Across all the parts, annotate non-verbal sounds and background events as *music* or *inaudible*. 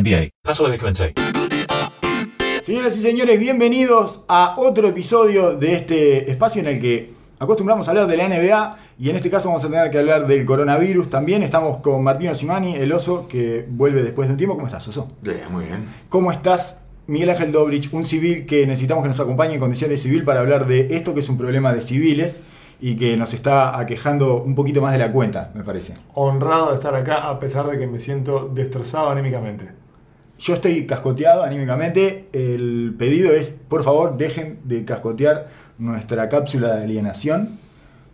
NBA. Paso a Clemente. Señoras y señores, bienvenidos a otro episodio de este espacio en el que acostumbramos a hablar de la NBA y en este caso vamos a tener que hablar del coronavirus también. Estamos con Martino Simani, el oso, que vuelve después de un tiempo. ¿Cómo estás, oso? Bien, muy bien. ¿Cómo estás, Miguel Ángel Dobrich, un civil que necesitamos que nos acompañe en condiciones civil para hablar de esto que es un problema de civiles y que nos está aquejando un poquito más de la cuenta, me parece. honrado de estar acá a pesar de que me siento destrozado anímicamente. Yo estoy cascoteado anímicamente. El pedido es, por favor, dejen de cascotear nuestra cápsula de alienación,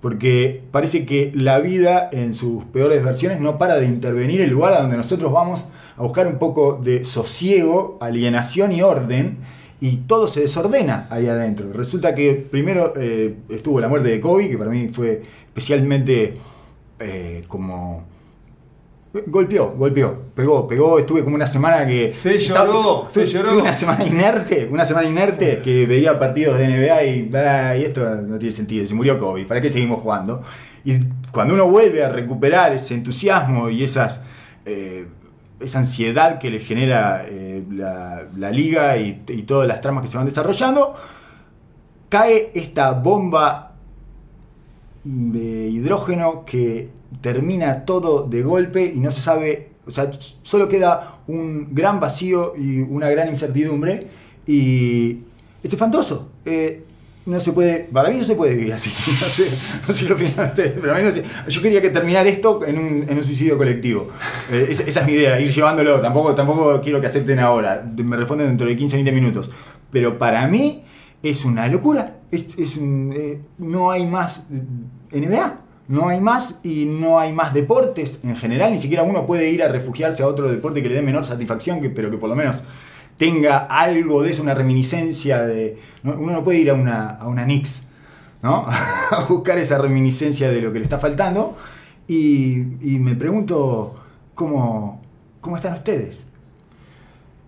porque parece que la vida en sus peores versiones no para de intervenir el lugar a donde nosotros vamos a buscar un poco de sosiego, alienación y orden, y todo se desordena ahí adentro. Resulta que primero eh, estuvo la muerte de Kobe, que para mí fue especialmente eh, como Golpeó, golpeó, pegó, pegó. Estuve como una semana que. Se lloró, se lloró. estuve una semana inerte, una semana inerte que veía partidos de NBA y, ah, y esto no tiene sentido. Se murió Kobe, ¿para qué seguimos jugando? Y cuando uno vuelve a recuperar ese entusiasmo y esas, eh, esa ansiedad que le genera eh, la, la liga y, y todas las tramas que se van desarrollando, cae esta bomba de hidrógeno que termina todo de golpe y no se sabe, o sea, solo queda un gran vacío y una gran incertidumbre y es espantoso. Eh, no se puede, para mí no se puede vivir así. *laughs* No sé, no sé qué opinan ustedes, pero a mí no sé. Yo quería que terminar esto en un, en un suicidio colectivo. Eh, esa, es mi idea, ir llevándolo. Tampoco, tampoco quiero que acepten ahora. Me responden dentro de 15, 20 minutos. Pero para mí es una locura. Es un, eh, no hay más NBA. No hay más y no hay más deportes en general. Ni siquiera uno puede ir a refugiarse a otro deporte que le dé menor satisfacción, que, pero que por lo menos tenga algo de eso, una reminiscencia de... no- uno no puede ir a una, a una Knicks, ¿no? *laughs* a buscar esa reminiscencia de lo que le está faltando. Y, y me pregunto, ¿cómo, ¿cómo están ustedes?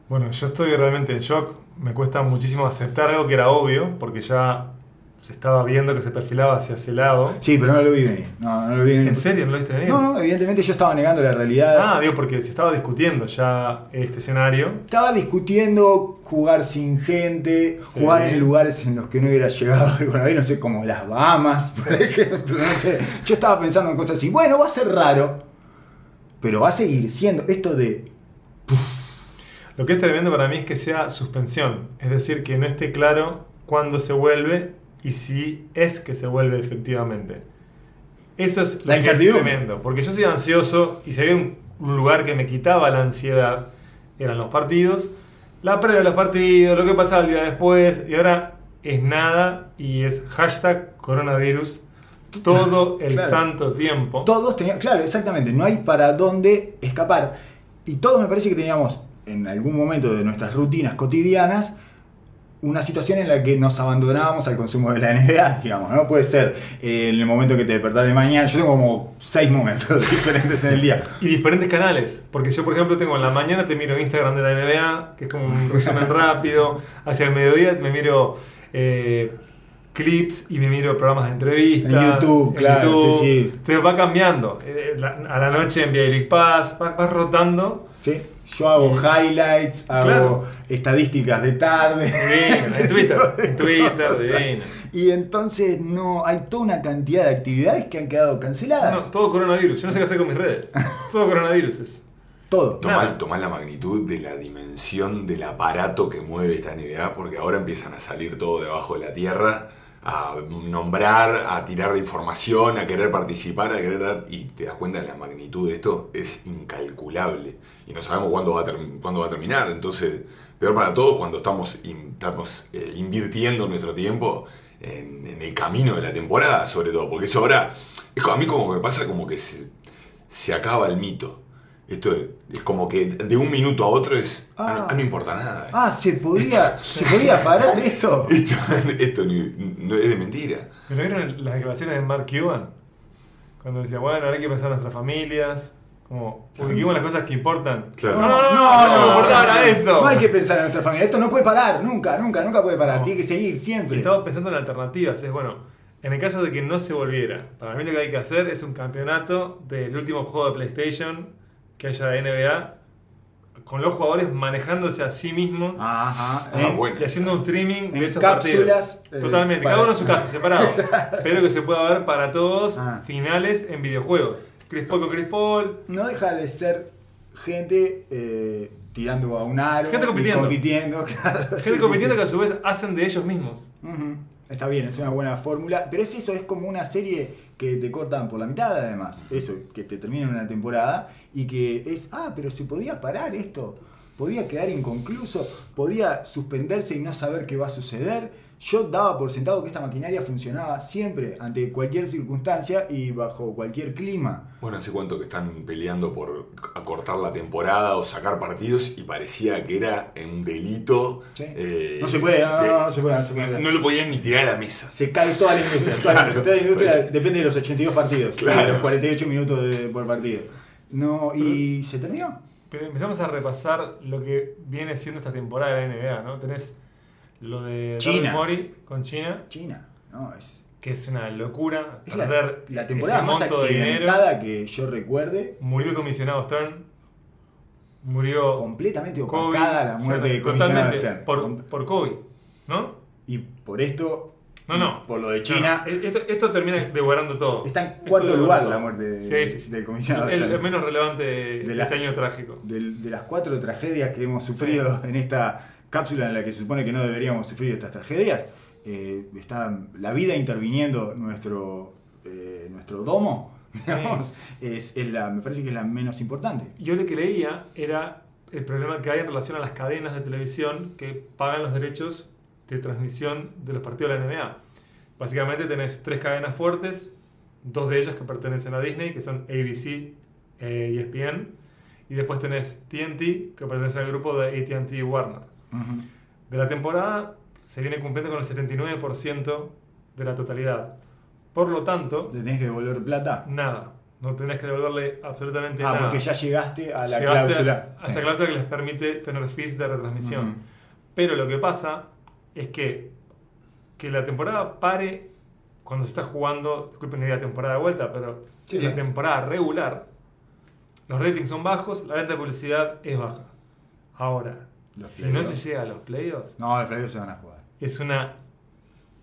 Bueno, yo estoy realmente en shock. Me cuesta muchísimo aceptar algo que era obvio, porque ya se estaba viendo que se perfilaba hacia ese lado. Sí, pero no lo vi venir. No, no lo vi venir. ¿En serio? ¿No lo viste venir? No, no, evidentemente yo estaba negando la realidad. Ah, digo, porque se estaba discutiendo ya este escenario. Estaba discutiendo jugar sin gente, Sí. jugar en lugares en los que no hubiera llegado el coronavirus, no sé, como las Bahamas, por ejemplo, no sé. Yo estaba pensando en cosas así, bueno, va a ser raro, pero va a seguir siendo esto de... Lo que es tremendo para mí es que sea suspensión, es decir, que no esté claro cuándo se vuelve y si es que se vuelve efectivamente. Eso es lo La que es incertidumbre. tremendo, porque yo soy ansioso y si había un, un lugar que me quitaba la ansiedad, eran los partidos, la previa de los partidos, lo que pasaba el día después, y ahora es nada y es hashtag coronavirus *laughs* todo el Claro. santo tiempo. Todos teníamos, claro, exactamente, no hay para dónde escapar. Y todos me parece que teníamos en algún momento de nuestras rutinas cotidianas una situación en la que nos abandonábamos al consumo de la NBA, *laughs* digamos, ¿no? Puede ser eh, en el momento que te despertás de mañana, yo tengo como seis momentos *laughs* diferentes en el día. Y diferentes canales, porque yo por ejemplo tengo en la mañana te miro Instagram de la NBA, que es como un resumen *laughs* rápido, hacia el mediodía me miro eh, clips y me miro programas de entrevistas. En YouTube, claro, sí, sí. Entonces va cambiando. Eh, la- a la noche en League Pass, vas vas rotando. ¿sí? Yo hago highlights, hago Claro. estadísticas de tarde. Divino, en Twitter, *laughs* en Twitter, divino. Y entonces no hay toda una cantidad de actividades que han quedado canceladas. No, todo coronavirus. Yo no sé qué hacer con mis redes. Todo coronavirus es. Todo. Tomás la magnitud de la dimensión del aparato que mueve esta NBA, porque ahora empiezan a salir todo debajo de la tierra, a nombrar, a tirar información, a querer participar, a querer dar. Y te das cuenta de la magnitud de esto, es incalculable. Y no sabemos cuándo va a, terminar. Entonces, peor para todos cuando estamos, estamos eh, invirtiendo nuestro tiempo en, el camino de la temporada, sobre todo. Porque eso ahora, es a mí como me pasa como que se acaba el mito. Esto es como que de un minuto a otro es. Ah, no, Ah. ah, no importa nada. Ah, se podía, se podía parar esto. *laughs* Esto, esto ni- no es de mentira. ¿Pero vieron las declaraciones de Mark Cuban? Cuando decía, bueno, ahora hay que pensar en nuestras familias. Como, ubiquemos las cosas que importan. Claro. No, no, no, no, no, me importa ahora esto. No hay que pensar en nuestra familia. Esto no puede parar, nunca, nunca, nunca puede parar. No. Tiene que seguir Y siempre. estaba pensando en alternativas. Es bueno, en el caso de que no se volviera, para mí lo que hay que hacer es un campeonato del último juego de PlayStation que haya de NBA con los jugadores manejándose a sí mismos Ajá. Bueno. y haciendo un streaming En de esos cápsulas, partidos. eh, Totalmente, para- cada uno en su *laughs* casa, separado. pero que se pueda ver para todos Ah. finales en videojuegos. Chris Paul con Chris Paul. no deja de ser gente eh, tirando a un aro. Gente y compitiendo. compitiendo, *laughs* claro, sí, Gente sí, compitiendo sí. que a su vez hacen de ellos mismos. Está bien, es una buena fórmula, pero es eso, es como una serie que te cortan por la mitad además, eso, que te termina una temporada y que es, ah, pero se podía parar esto, podía quedar inconcluso, podía suspenderse y no saber qué va a suceder. Yo daba por sentado que esta maquinaria funcionaba siempre, ante cualquier circunstancia y bajo cualquier clima. Bueno, hace cuánto que están peleando por acortar la temporada o sacar partidos y parecía que era un delito. Sí. eh, No se puede, no, de- no, no se puede, no se puede. no lo podían ni tirar a la mesa. Se cae toda la industria. *laughs* Toda la, Claro, toda la industria pues. depende de los 82 partidos, Claro. de los 48 minutos de- por partido. No, y se terminó. Pero empezamos a repasar lo que viene siendo esta temporada de la NBA, ¿no? Tenés lo de China. Morey con China, China, no, es, que es una locura. es la, perder la temporada ese más monto de dinero. accidentada que yo recuerde. Murió el comisionado Stern. Murió Completamente opacada la muerte de comisionado. Stern. Por, por Kobe, ¿no? Y por esto, No, no. por lo de China, no, Esto, esto termina devorando todo. está en cuarto lugar la muerte de- Sí, sí, sí. del comisionado El, el menos relevante de, De la- este año trágico. De las cuatro tragedias que hemos sufrido en esta cápsula en la que se supone que no deberíamos sufrir estas tragedias, eh, está la vida interviniendo nuestro, eh, nuestro domo, *laughs* digamos, es, es la, me parece que es la menos importante. Yo lo que leía era el problema que hay en relación a las cadenas de televisión que pagan los derechos de transmisión de los partidos de la NBA. Básicamente tenés tres cadenas fuertes, dos de ellas que pertenecen a Disney, que son ABC eh, y ESPN, y después tenés TNT, que pertenece al grupo de AT&T y Warner. De la temporada se viene cumpliendo con el 79% de la totalidad. Por lo tanto, ¿Te tenés que devolver plata? nada. No tenés que devolverle absolutamente Ah, nada. porque ya llegaste a la Llegaste cláusula. A esa Sí. cláusula que les permite tener fees de retransmisión. Pero lo que pasa es que, que la temporada pare cuando se está jugando, disculpen que diga temporada de vuelta, pero Sí, la temporada regular, los ratings son bajos, la venta de publicidad es baja. Ahora, Los si no se llega a los playoffs, No, los playoffs se van a jugar. es una,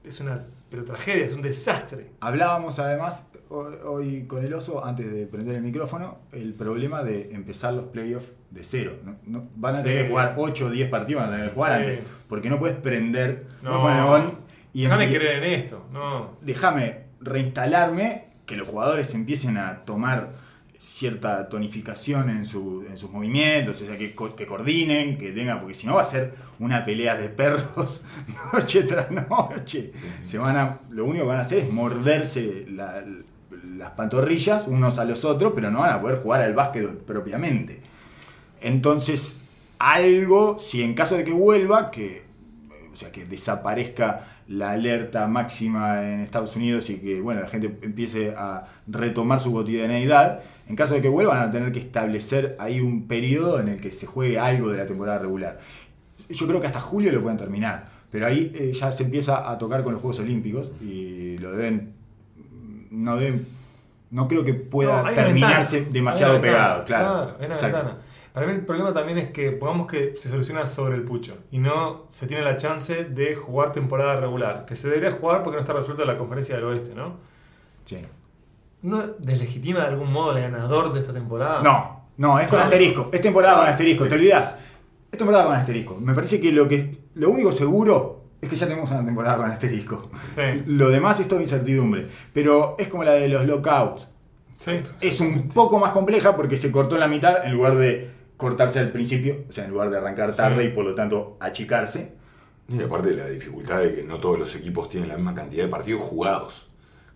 es una pero tragedia, es un desastre. Hablábamos además hoy, con el oso, antes de prender el micrófono, el problema de empezar los playoffs de cero. No- no- van a Sí. tener que jugar 8 o 10 partidos, van a tener que jugar Sí. antes. Porque no puedes prender, No, on y déjame creer en esto. No. déjame reinstalarme, que los jugadores empiecen a tomar cierta tonificación en, su- en sus movimientos, o sea, que, que coordinen, que tengan, porque si no va a ser una pelea de perros *laughs* noche tras noche. Se van a, lo único que van a hacer es morderse la- las pantorrillas unos a los otros, pero no van a poder jugar al básquet propiamente. Entonces, algo, si en caso de que vuelva, que o sea, que desaparezca la alerta máxima en Estados Unidos y que bueno, la gente empiece a retomar su cotidianeidad, en caso de que vuelvan a tener que establecer ahí un periodo en el que se juegue algo de la temporada regular. Yo creo que hasta julio lo pueden terminar, pero ahí eh, ya se empieza a tocar con los Juegos Olímpicos y lo deben, no deben, no creo que pueda No, terminarse ventana. demasiado pegado, claro. una Exacto. ventana. Para mí el problema también es que pongamos que se soluciona sobre el pucho y no se tiene la chance de jugar temporada regular, que se debería jugar porque no está resuelta la conferencia del oeste, ¿no? Sí. ¿No deslegitima de algún modo al ganador de esta temporada? No, no, es con No. asterisco. Es temporada con asterisco, te olvidás. Es temporada con asterisco. Me parece que lo que lo único seguro es que ya tenemos una temporada con asterisco. Sí. Lo demás es todo incertidumbre. Pero es como la de los lockouts. Sí. Es un poco más compleja porque se cortó en la mitad en lugar de cortarse al principio, o sea, en lugar de arrancar tarde Sí. y por lo tanto achicarse. Y aparte de la dificultad de que no todos los equipos tienen la misma cantidad de partidos jugados.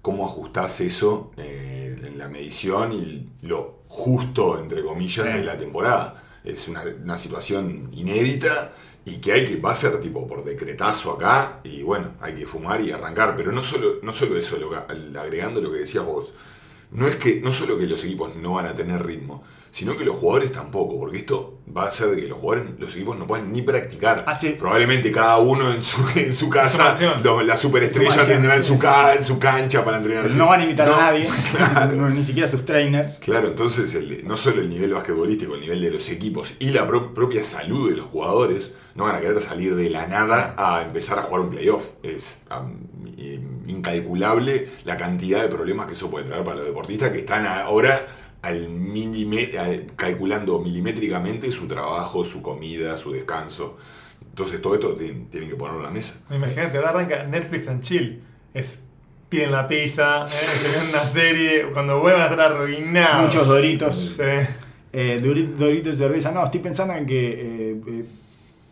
¿Cómo ajustás eso eh, en la medición y lo justo, entre comillas, Sí. de la temporada? Es una, una situación inédita y que hay que, va a ser tipo por decretazo acá y bueno, hay que fumar y arrancar. Pero no solo, no solo eso, lo agregando lo que decías vos, no es que, no solo que los equipos no van a tener ritmo, sino que los jugadores tampoco, porque esto va a hacer de que los jugadores, los equipos no puedan ni practicar. Hace- Probablemente cada uno en su, *laughs* en su casa, mansión. lo- la superestrella tendrá en su, sí. ca- en su cancha para entrenar. Pero así. no van a invitar No, a nadie, *laughs* ni siquiera a sus trainers. Claro, entonces el- no solo el nivel basquetbolístico, el nivel de los equipos y la pro- propia salud de los jugadores no van a querer salir de la nada a empezar a jugar un playoff. Es incalculable la cantidad de problemas que eso puede traer para los deportistas que están ahora al milime- al- calculando milimétricamente su trabajo, su comida, su descanso. Entonces todo esto tienen, tienen que ponerlo en la mesa. Imagínate, ahora arranca Netflix and Chill. Es piden la pizza, eh, *laughs* una serie, cuando vuelvan a estar arruinados. Muchos doritos. Sí. Eh, Dori- Doritos de cerveza. No, estoy pensando en que eh, eh,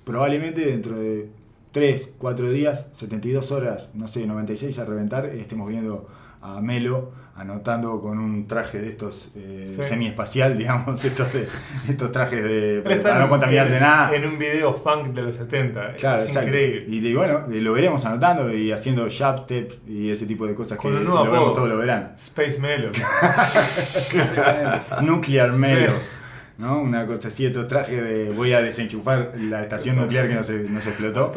probablemente dentro de 3, 4 días, 72 horas, no sé, 96 a reventar, estemos viendo a Melo anotando con un traje de estos eh, Sí. semi-espacial, *laughs* digamos, estos, de- estos trajes de, para no contaminar de nada. En un video funk de los 70. Claro, es exacto. increíble. Y, de- bueno, eh, lo veremos anotando y haciendo jab steps y ese tipo de cosas Con que un lo nuevo vemos apodo. todos los veranos. Space Melo. *laughs* Nuclear Melo. Sí. ¿No? Una cosa así, estos trajes de voy a desenchufar la estación nuclear que nos, nos explotó.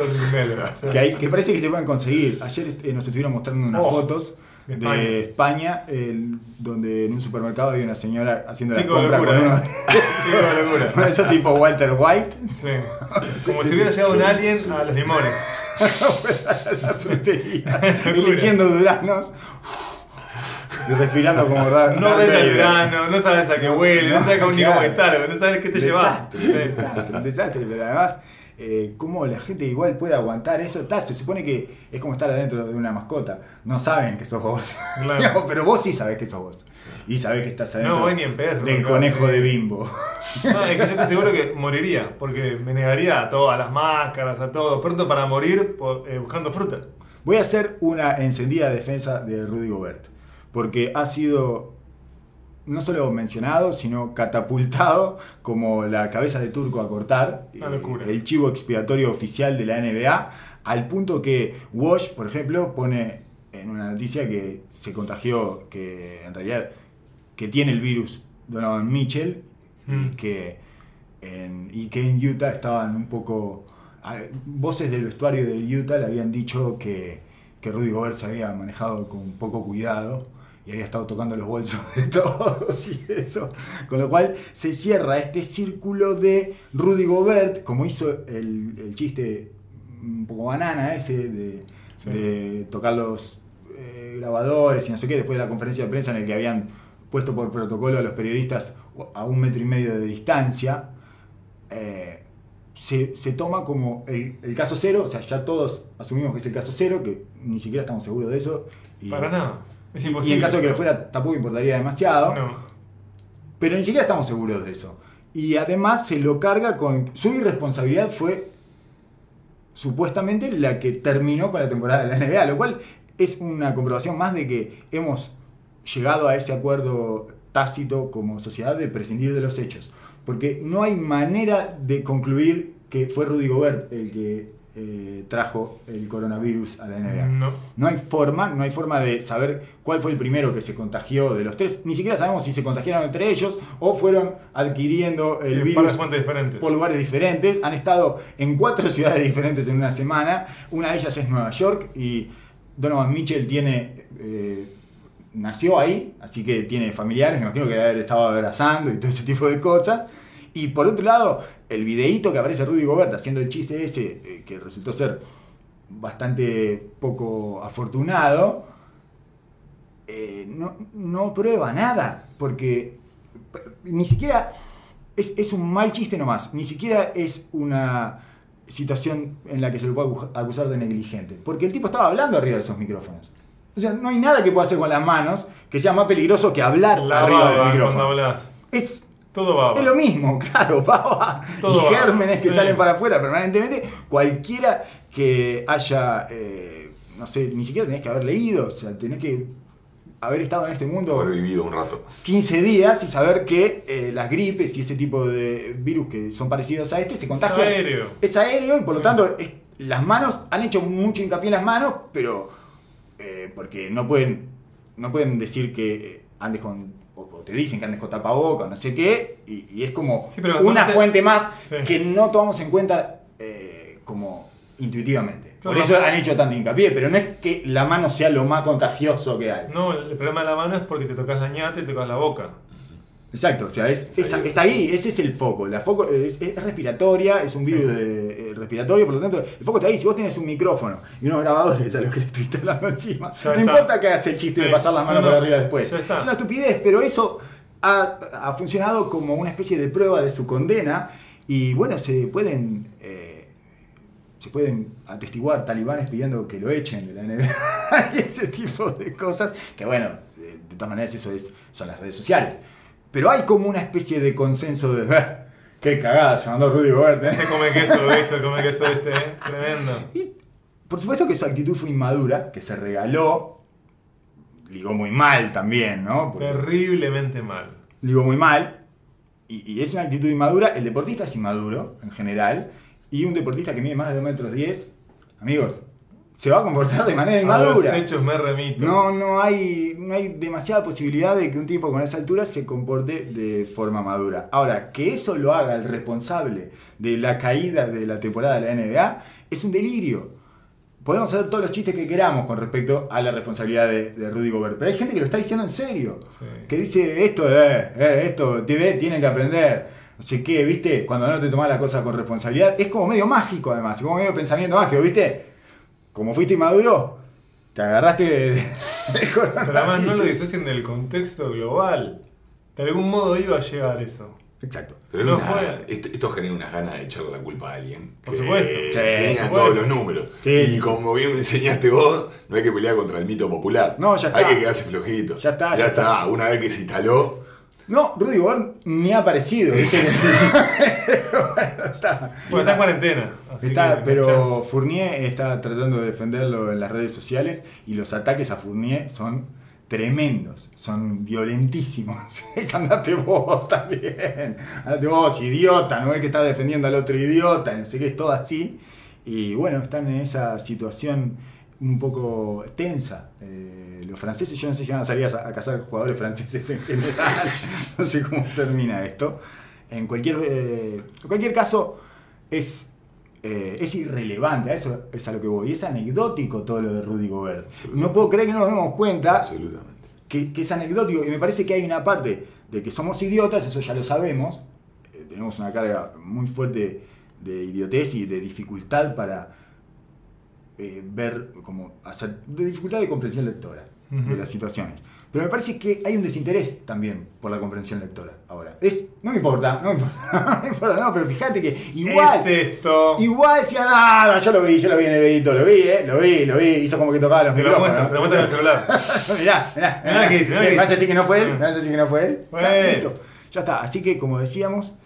Que, hay- que parece que se pueden conseguir. Ayer eh, nos estuvieron mostrando unas Oh, fotos de de España, el- donde en un supermercado había una señora haciendo la compra locura, con uno *laughs* locura. *laughs* esos tipo Walter White. Sí. *laughs* Como si hubiera llegado un alien a los limones. la frutería, eligiendo duranos. Y respirando como raro. No ves al grano, no sabes a qué huele, no, No, sabes cómo ni claro. cómo está, no sabes qué te llevas. Desastre, un desastre, un desastre, pero además, eh, cómo la gente igual puede aguantar eso, ta, se supone que es como estar adentro de una mascota, no saben que sos vos, *laughs* Claro. pero vos sí sabés que sos vos, y sabés que estás adentro No voy ni en pedo, del conejo sí. de bimbo. No, es que yo estoy seguro que moriría, porque me negaría a todo, a las máscaras, a todo, pronto para morir eh, buscando fruta. Voy a hacer una encendida defensa de Rudy Gobert, porque ha sido no solo mencionado, sino catapultado como la cabeza de turco a cortar, eh, el chivo expiatorio oficial de la NBA, al punto que Wash, por ejemplo, pone en una noticia que se contagió, que en realidad que tiene el virus Donovan Mitchell, y, Mm. que en, y que en Utah estaban un poco... a- Voces del vestuario de Utah le habían dicho que, que Rudy Gobert se había manejado con poco cuidado y había estado tocando los bolsos de todos *laughs* y eso. Con lo cual se cierra este círculo de Rudy Gobert, como hizo el, el chiste un poco banana ese de, Sí. de tocar los eh, grabadores y no sé qué, después de la conferencia de prensa en el que habían puesto por protocolo a los periodistas a un metro y medio de distancia, eh, se, se toma como el, el caso cero, o sea, ya todos asumimos que es el caso cero, que ni siquiera estamos seguros de eso. Y, Para nada. Es y- imposible. Y en caso de que lo fuera, tampoco importaría demasiado. No. Pero ni siquiera estamos seguros de eso. Y además se lo carga con. Su irresponsabilidad fue supuestamente la que terminó con la temporada de la NBA, lo cual es una comprobación más de que hemos llegado a ese acuerdo tácito como sociedad de prescindir de los hechos. Porque no hay manera de concluir que fue Rudy Gobert el que eh, trajo el coronavirus a la NBA. No. No hay forma, no hay forma de saber cuál fue el primero que se contagió de los tres. Ni siquiera sabemos si se contagiaron entre ellos o fueron adquiriendo el Sí, virus por lugares diferentes. Han estado en cuatro *laughs* ciudades diferentes en una semana. Una de ellas es Nueva York y Donovan Mitchell tiene eh, nació ahí, así que tiene familiares. Me imagino que debe haber estado abrazando y todo ese tipo de cosas. Y por otro lado, el videíto que aparece Rudy Gobert haciendo el chiste ese, eh, que resultó ser bastante poco afortunado, eh, no, no prueba nada, porque p- ni siquiera es, es un mal chiste nomás, ni siquiera es una situación en la que se lo puede acu- acusar de negligente, porque el tipo estaba hablando arriba de esos micrófonos. O sea, no hay nada que pueda hacer con las manos que sea más peligroso que hablar La arriba del micrófono. Es, Todo es lo mismo, *laughs* claro, baba Todo y baba, gérmenes que sí. salen para afuera permanentemente. Cualquiera que haya, eh, no sé, ni siquiera tenés que haber leído, o sea, tenés que haber estado en este mundo Haber vivido un rato. 15 días y saber que eh, las gripes y ese tipo de virus que son parecidos a este se contagian. Es aéreo. Es aéreo y por lo tanto es- las manos han hecho mucho hincapié en las manos, pero eh, porque no pueden, no pueden decir que andes con, o, te dicen que andes con tapaboca, o no sé qué, y, y es como Sí, pero una entonces- fuente más Sí. que no tomamos en cuenta eh, como intuitivamente. Por eso han hecho tanto hincapié, pero no es que la mano sea lo más contagioso que hay. No, el problema de la mano es porque te tocas la ñata y te tocas la boca. Exacto, o sea, es, es- está ahí, ese es el foco. La foco es, es respiratoria, es un Sí. virus de- respiratorio, por lo tanto, el foco está ahí. Si vos tenés un micrófono y unos grabadores a los que le estuviste hablando *laughs* encima, Ya no está. importa que hagas el chiste de pasar las manos No, por arriba después. Es una estupidez, pero eso ha, ha funcionado como una especie de prueba de su condena y bueno, se pueden. eh, se pueden atestiguar talibanes pidiendo que lo echen de la NBA *laughs* y ese tipo de cosas, que bueno, de, de todas maneras eso es, son las redes sociales. Pero hay como una especie de consenso de, "Ah, qué cagada se mandó Rudy Gobert. ¿eh?". Este come queso, eso, come queso este, ¿eh? Tremendo. Y por supuesto que su actitud fue inmadura, que se regaló, ligó muy mal también, ¿no? Porque- Terriblemente mal. digo muy mal, y, y es una actitud inmadura, el deportista es inmaduro en general, y un deportista que mide más de 2 metros 10, amigos, se va a comportar de manera A los inmadura. hechos me remito. No, no hay, no hay demasiada posibilidad de que un tipo con esa altura se comporte de forma madura. Ahora, que eso lo haga el responsable de la caída de la temporada de la NBA es un delirio. Podemos hacer todos los chistes que queramos con respecto a la responsabilidad de, de Rudy Gobert, pero hay gente que lo está diciendo en serio Sí. que dice esto, eh, eh, esto, TV tienen que aprender. No sé qué, ¿viste? Cuando no te tomas la cosa con responsabilidad, es como medio mágico además, es como medio pensamiento mágico, ¿viste? Como fuiste inmaduro, te agarraste de, de *laughs* Pero además no lo disocien del contexto global. De algún modo iba a llegar eso. Exacto. Pero No una- fue. esto, esto genera unas ganas de echarle la culpa a alguien. Por que supuesto. Sí, Tenga por todos supuesto. los números. Sí, y sí, sí. como bien me enseñaste vos, no hay que pelear contra el mito popular. No, ya Hay está. que quedarse flojito. Ya está, Ya, ya está. está. Una vez que se instaló. No, Rudy Gobert ni ha aparecido. Bueno, *laughs* está. Bueno, está en cuarentena. Está, pero chance. Fournier está tratando de defenderlo en las redes sociales y los ataques a Fournier son tremendos, son violentísimos. *laughs* Es andate vos también, andate vos, idiota, no ves que estás defendiendo al otro idiota, no sé qué, es todo así. Y bueno, están en esa situación un poco tensa. Eh, los franceses, yo no sé si van a salir a, a cazar jugadores franceses en general, *laughs* no sé cómo termina esto. En cualquier, eh, en cualquier caso, es, eh, es irrelevante, a eso es a lo que voy. Es anecdótico todo lo de Rudy Gobert. No puedo creer que no nos demos cuenta que, que es anecdótico. Y me parece que hay una parte de que somos idiotas, eso ya lo sabemos. Tenemos una carga muy fuerte de idiotez y de dificultad para eh, ver, como hacer, de dificultad de comprensión lectora de Ujú. las situaciones. Pero me parece que hay un desinterés también por la comprensión lectora ahora. Es, no me importa, no me importa, *laughs* no me importa, no, pero fíjate que igual, Es esto. igual si nada, yo lo vi, yo lo vi en el videito, lo vi, eh, lo vi, lo vi, hizo como que tocaba los muestra, micrófonos. muestra en el celular. *laughs* mirá, mirá, Mirá lo que dice, mirá ¿Me vas a decir que no fue él? Ah. ¿Me vas a decir que no fue él? Él. listo. Ya está. Así que, como decíamos,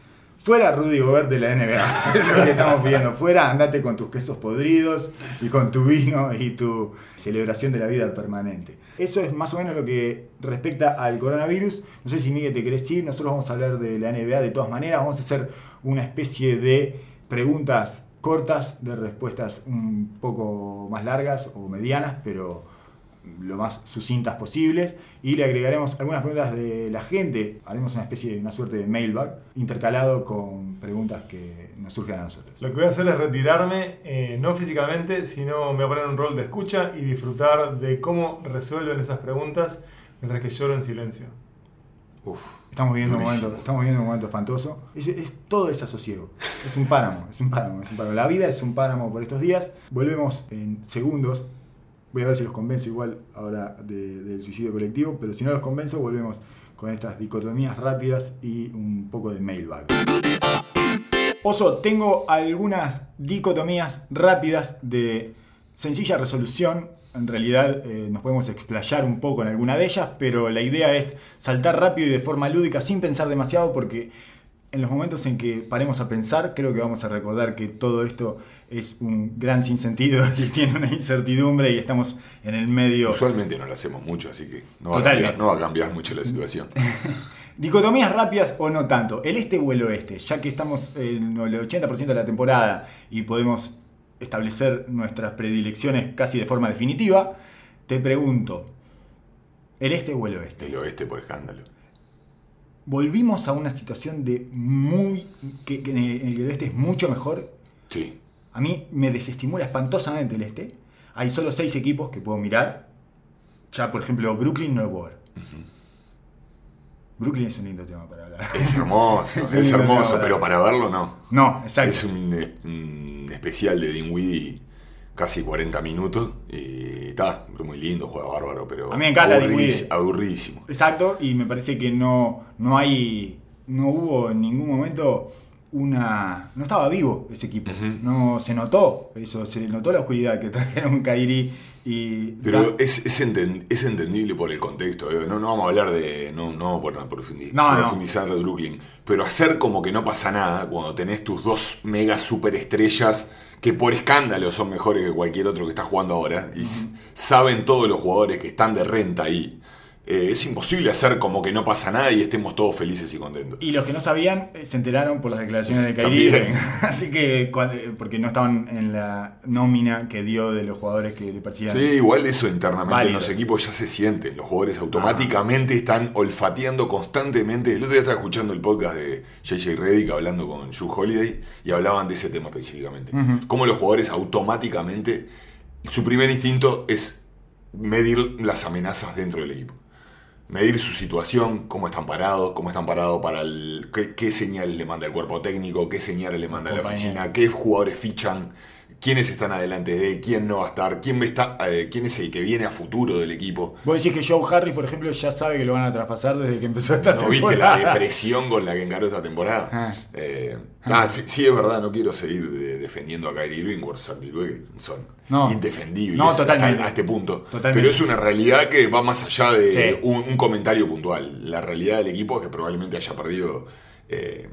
fuera Rudy Gobert de la NBA. *laughs* lo que estamos pidiendo. Fuera, andate con tus quesos podridos y con tu vino y tu celebración de la vida permanente. Eso es más o menos lo que respecta al coronavirus. No sé si Miguel te querés ir. Nosotros vamos a hablar de la NBA de todas maneras. Vamos a hacer una especie de preguntas cortas, de respuestas un poco más largas o medianas, pero lo más sucintas posibles y le agregaremos algunas preguntas de la gente, haremos una especie de una suerte de mailbag intercalado con preguntas que nos surgen a nosotros. Lo que voy a hacer es retirarme, eh, no físicamente, sino me voy a poner un rol de escucha y disfrutar de cómo resuelven esas preguntas mientras que lloro en silencio. Uf. Estamos viviendo, un momento, estamos viviendo un momento espantoso. Es, es- todo desasosiego. Es un páramo, es un páramo, es un páramo. La vida es un páramo por estos días. Volvemos en segundos. Voy a ver si los convenzo igual ahora de- del suicidio colectivo, pero si no los convenzo, volvemos con estas dicotomías rápidas y un poco de mailbag. Oso, tengo algunas dicotomías rápidas de sencilla resolución. En realidad eh, nos podemos explayar un poco en alguna de ellas, pero la idea es saltar rápido y de forma lúdica sin pensar demasiado porque en los momentos en que paremos a pensar creo que vamos a recordar que todo esto es un gran sinsentido *laughs* y tiene una incertidumbre y estamos en el medio... Usualmente no lo hacemos mucho, así que no va, a cambiar, no va a cambiar mucho la situación. *laughs* Dicotomías rápidas o no tanto. El este o el oeste, ya que estamos en el 80% de la temporada y podemos establecer nuestras predilecciones casi de forma definitiva, te pregunto, ¿El este o el oeste? El oeste por escándalo. Volvimos a una situación de muy. que, que en el en el oeste es mucho mejor. Sí. A mí me desestimula espantosamente el este. Hay solo seis equipos que puedo mirar. Ya, por ejemplo, Brooklyn no lo puedo ver. Brooklyn es un lindo tema para hablar. Es hermoso, *laughs* es hermoso, pero para verlo no. No, exacto. Es un, un especial de Dinwiddie casi 40 minutos y está, muy lindo, juega bárbaro, pero A mí me encanta Dinwiddie. aburridísimo. Exacto, y me parece que no, no hay. No hubo en ningún momento una. No estaba vivo ese equipo. No se notó eso, se notó la oscuridad que *laughs* trajeron Kairi y. Pero es, es, enten- es entendible por el contexto. eh. No, no vamos a hablar de. No, no vamos a profundi- No, no. profundizar de Brooklyn. Pero hacer como que no pasa nada cuando tenés tus dos mega superestrellas que por escándalo son mejores que cualquier otro que está jugando ahora. Y saben todos los jugadores que están de renta ahí. Eh, es imposible hacer como que no pasa nada y estemos todos felices y contentos. Y los que no sabían eh, se enteraron por las declaraciones de Kairi. También. *laughs* Así que, cuando- eh, porque no estaban en la nómina que dio de los jugadores que le parecían. Sí, igual eso internamente en los equipos ya se siente. Los jugadores automáticamente están olfateando constantemente. El otro día estaba escuchando el podcast de JJ Reddick hablando con Drew Holiday y hablaban de ese tema específicamente. Ujú. Cómo los jugadores automáticamente, su primer instinto es medir las amenazas dentro del equipo. Medir su situación, cómo están parados, cómo están parados para el. qué, qué señales le manda el cuerpo técnico, qué señales le manda la oficina, qué jugadores fichan, quiénes están adelante de él, quién no va a estar, quién, está, eh, quién es el que viene a futuro del equipo. Vos decís que Joe Harris, por ejemplo, ya sabe que lo van a traspasar desde que empezó esta ¿No viste la temporada. depresión con la que encaró esta temporada? Ah. Eh, ah, sí, sí, es verdad, no quiero seguir de- defendiendo a Kyrie Irving que son No. indefendibles No, hasta- a este punto. Totalmente. Pero es una realidad que va más allá de Sí. un, un comentario puntual. La realidad del equipo es que probablemente haya perdido eh,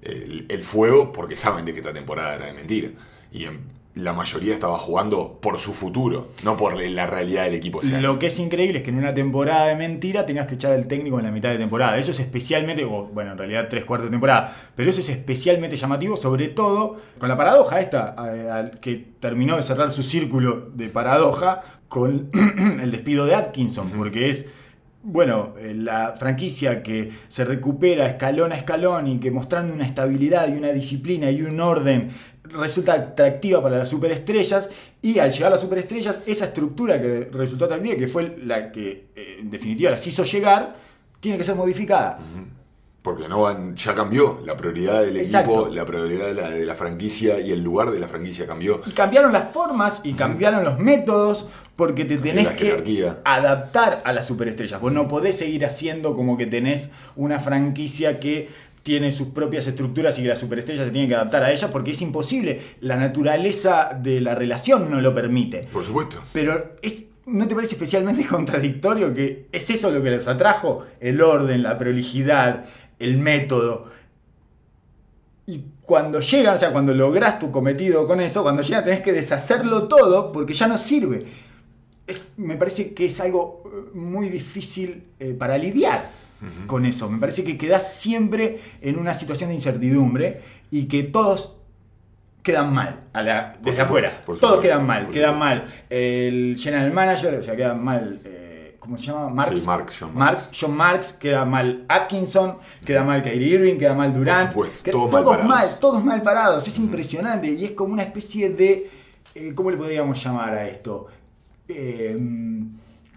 el, el fuego porque saben de que esta temporada era de mentira. Y en- la mayoría estaba jugando por su futuro, no por la realidad del equipo. Lo que es increíble es que en una temporada de mentira tenías que echar al técnico en la mitad de temporada. Eso es especialmente, bueno, en realidad tres cuartos de temporada, pero eso es especialmente llamativo, sobre todo con la paradoja esta, que terminó de cerrar su círculo de paradoja con *clears throat* el despido de Atkinson, porque es, bueno, eh, la franquicia que se recupera escalón a escalón y que mostrando una estabilidad y una disciplina y un orden resulta atractiva para las superestrellas y al llegar a las superestrellas esa estructura que resultó atractiva, que fue la que eh, en definitiva las hizo llegar, tiene que ser modificada. Porque no van, ya cambió la prioridad del Exacto. equipo, la prioridad de la, de la franquicia y el lugar de la franquicia cambió. Y cambiaron las formas y cambiaron los métodos porque te tenés que jerarquía. adaptar a las superestrellas. Vos no podés seguir haciendo como que tenés una franquicia que tiene sus propias estructuras y que las superestrellas se tienen que adaptar a ellas porque es imposible. La naturaleza de la relación no lo permite. Por supuesto. Pero es, ¿no te parece especialmente *laughs* contradictorio que es eso lo que les atrajo? El orden, la prolijidad, el método. Y cuando llegan, o sea, cuando logras tu cometido con eso, cuando llegan tenés que deshacerlo todo porque ya no sirve. Es- me parece que es algo eh, muy difícil eh, para lidiar con eso. Me parece que quedás siempre en una situación de incertidumbre y que todos quedan mal a la- desde afuera. Todos supuesto, quedan mal, quedan supuesto. mal. El general manager, o sea, queda mal. eh, ¿Cómo se llama? Marx. Sí, Marx, John Marx. Marx. John Marx, queda mal Atkinson, queda mal Kyrie Irving, queda mal Durant. queda- todos mal todos mal, todos mal parados. Es impresionante y es como una especie de. eh, ¿Cómo le podríamos llamar a esto? Eh,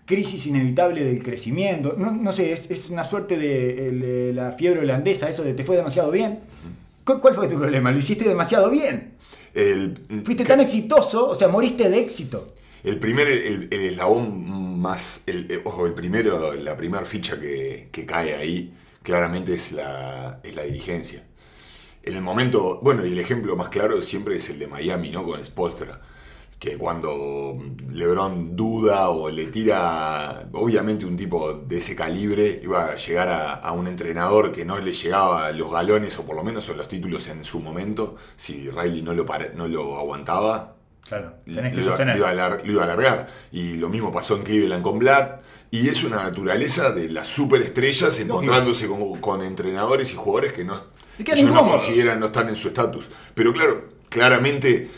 crisis inevitable del crecimiento. No, no sé, es, es una suerte de la fiebre holandesa, eso de te fue demasiado bien. ¿Cuál, cuál fue tu problema? Lo hiciste demasiado bien. El, Fuiste tan exitoso, o sea, moriste de éxito. el primer, el, el eslabón más, el, ojo, el primero, la primera ficha que, que cae ahí, claramente es la, es la dirigencia. En el momento, bueno, y el ejemplo más claro siempre es el de Miami, ¿no? Con Spolstra. Que cuando LeBron duda o le tira, obviamente un tipo de ese calibre iba a llegar a, a un entrenador que no le llegaba los galones o por lo menos los títulos en su momento, si Riley no lo, para- no lo aguantaba, Claro, lo tenés que iba, sostener. lo iba a lo iba a alargar. Y lo mismo pasó en Cleveland con Black. Y es una naturaleza de las superestrellas encontrándose con, con entrenadores y jugadores que no, ellos no consideran, no están en su estatus. Pero claro, claramente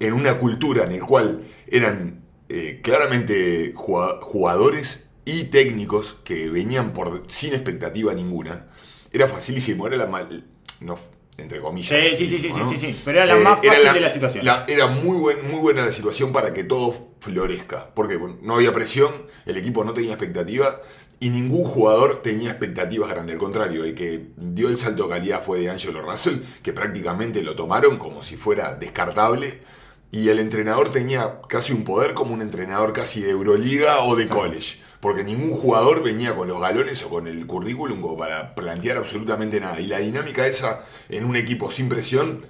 en una cultura en el cual eran eh, claramente jugadores y técnicos que venían por sin expectativa ninguna, era facilísimo, era la mal, no, entre comillas. Sí, sí, sí, sí, sí, sí, sí, pero era la Eh, más fácil de la situación. la- era muy, buen, muy buena la situación para que todo florezca, porque bueno, no había presión, el equipo no tenía expectativa y ningún jugador tenía expectativas grandes. Al contrario, el que dio el salto de calidad fue de Angelo Russell, que prácticamente lo tomaron como si fuera descartable. Y el entrenador tenía casi un poder como un entrenador casi de Euroliga o de college. Porque ningún jugador venía con los galones o con el currículum como para plantear absolutamente nada. Y la dinámica esa en un equipo sin presión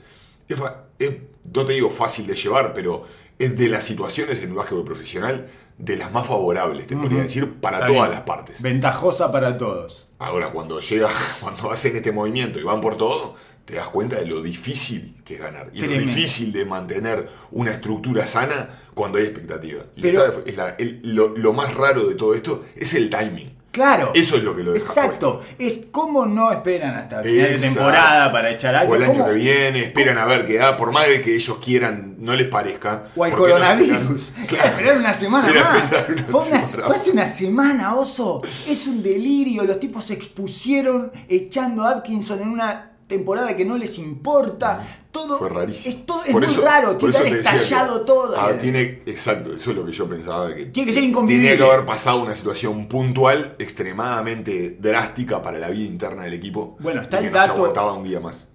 es, es, no te digo fácil de llevar, pero es de las situaciones en el básquetbol profesional de las más favorables, te podría decir, para Está todas bien. las partes. Ventajosa para todos. Ahora, cuando llega, *laughs* cuando hacen este movimiento y van por todo, te das cuenta de lo difícil que es ganar. Y lo difícil de mantener una estructura sana cuando hay expectativa. Y Pero- esta es la- el- lo, lo más raro de todo esto es el timing. Claro. Eso es lo que lo deja Exacto. Es como no esperan hasta el final de temporada para echar algo. O el año ¿Cómo- que viene, esperan a ver qué da, por más de que ellos quieran, no les parezca. O al ¿por qué no coronavirus. *laughs* esperan? Era esperar una semana Era más. una fue, una- semana fue hace una semana, oso. Es un delirio. Los tipos se expusieron echando a Atkinson en una temporada que no les importa. Todo Fue rarísimo. Es, todo, es muy eso- raro. que que- estallado todo. Ah, tiene, exacto, eso es lo que yo pensaba. de Que Tiene que ser inconvivible. Tenía que haber pasado una situación puntual, extremadamente drástica para la vida interna del equipo. Bueno, está y que el no se dato- aguantaba un día más.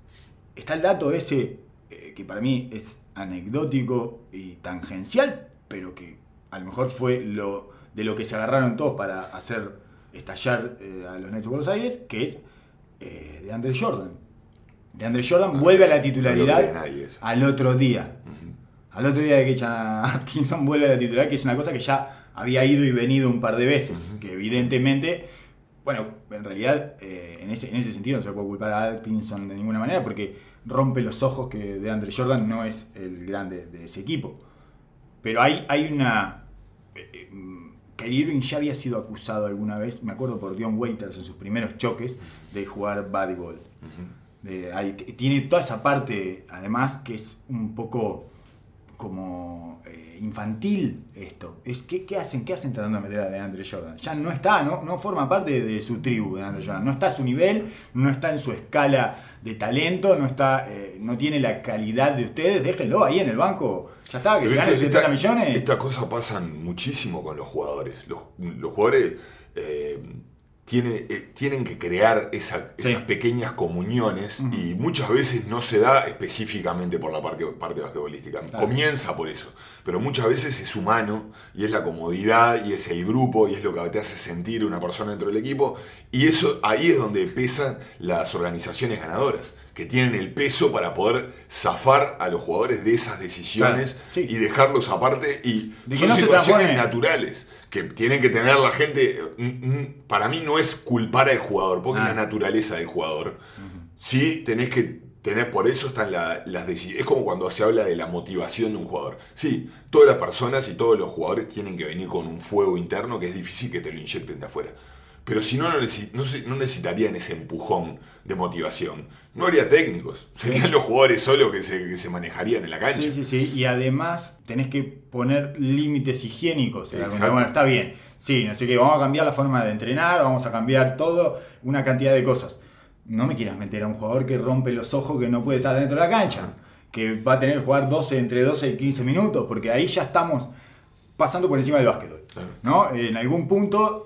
Está el dato ese eh, que para mí es anecdótico y tangencial, pero que a lo mejor fue lo de lo que se agarraron todos para hacer estallar eh, a los Nets de Buenos Aires, que es eh, de Andre Jordan. De Andre Jordan vuelve a la titularidad No al otro día. Al otro día de que Atkinson vuelve a la titularidad, que es una cosa que ya había ido y venido un par de veces. Que evidentemente, bueno, en realidad eh, en, ese, en ese sentido no se puede culpar a Atkinson de ninguna manera porque rompe los ojos que de Andre Jordan no es el grande de ese equipo. Pero hay, hay una. eh, eh, mm, Kyrie Irving ya había sido acusado alguna vez, me acuerdo por Dion Waiters en sus primeros choques, de jugar volleyball. De- hay- t- tiene toda esa parte, además, que es un poco como eh, infantil esto. Es que, ¿qué hacen? ¿Qué hacen tratando de meter a DeAndre Jordan? Ya no está, no, no forma parte de su tribu DeAndre Jordan. No está a su nivel, no está en su escala de talento, no está, eh, no tiene la calidad de ustedes. Déjenlo ahí en el banco. Ya está, que se gane esta- 70 esta- millones. Esta cosa pasan muchísimo con los jugadores. Los, los jugadores eh, tiene- eh, tienen que crear esa- Sí. esas pequeñas comuniones y muchas veces no se da específicamente por la parte, parte basquetbolística. Claro. Comienza por eso, pero muchas veces es humano y es la comodidad y es el grupo y es lo que te hace sentir una persona dentro del equipo y eso ahí es donde pesan las organizaciones ganadoras que tienen el peso para poder zafar a los jugadores de esas decisiones Claro, sí. y dejarlos aparte y son no situaciones naturales que tienen que tener la gente mm, mm, para mí no es culpar al jugador porque Ah. es la naturaleza del jugador. Sí tenés que tener por eso están la- las decisiones es como cuando se habla de la motivación de un jugador. Sí todas las personas y todos los jugadores tienen que venir con un fuego interno que es difícil que te lo inyecten de afuera pero si no, no, necesitarían ese empujón de motivación. No haría técnicos. Serían los jugadores solo que se, que se manejarían en la cancha. Sí, sí, sí. Y además tenés que poner límites higiénicos. Bueno, está bien. Sí, no sé qué, vamos a cambiar la forma de entrenar, vamos a cambiar todo, una cantidad de cosas. No me quieras meter a un jugador que rompe los ojos que no puede estar dentro de la cancha. Que va a tener que jugar 12, entre 12 y 15 minutos, porque ahí ya estamos pasando por encima del básquetbol. ¿no? En algún punto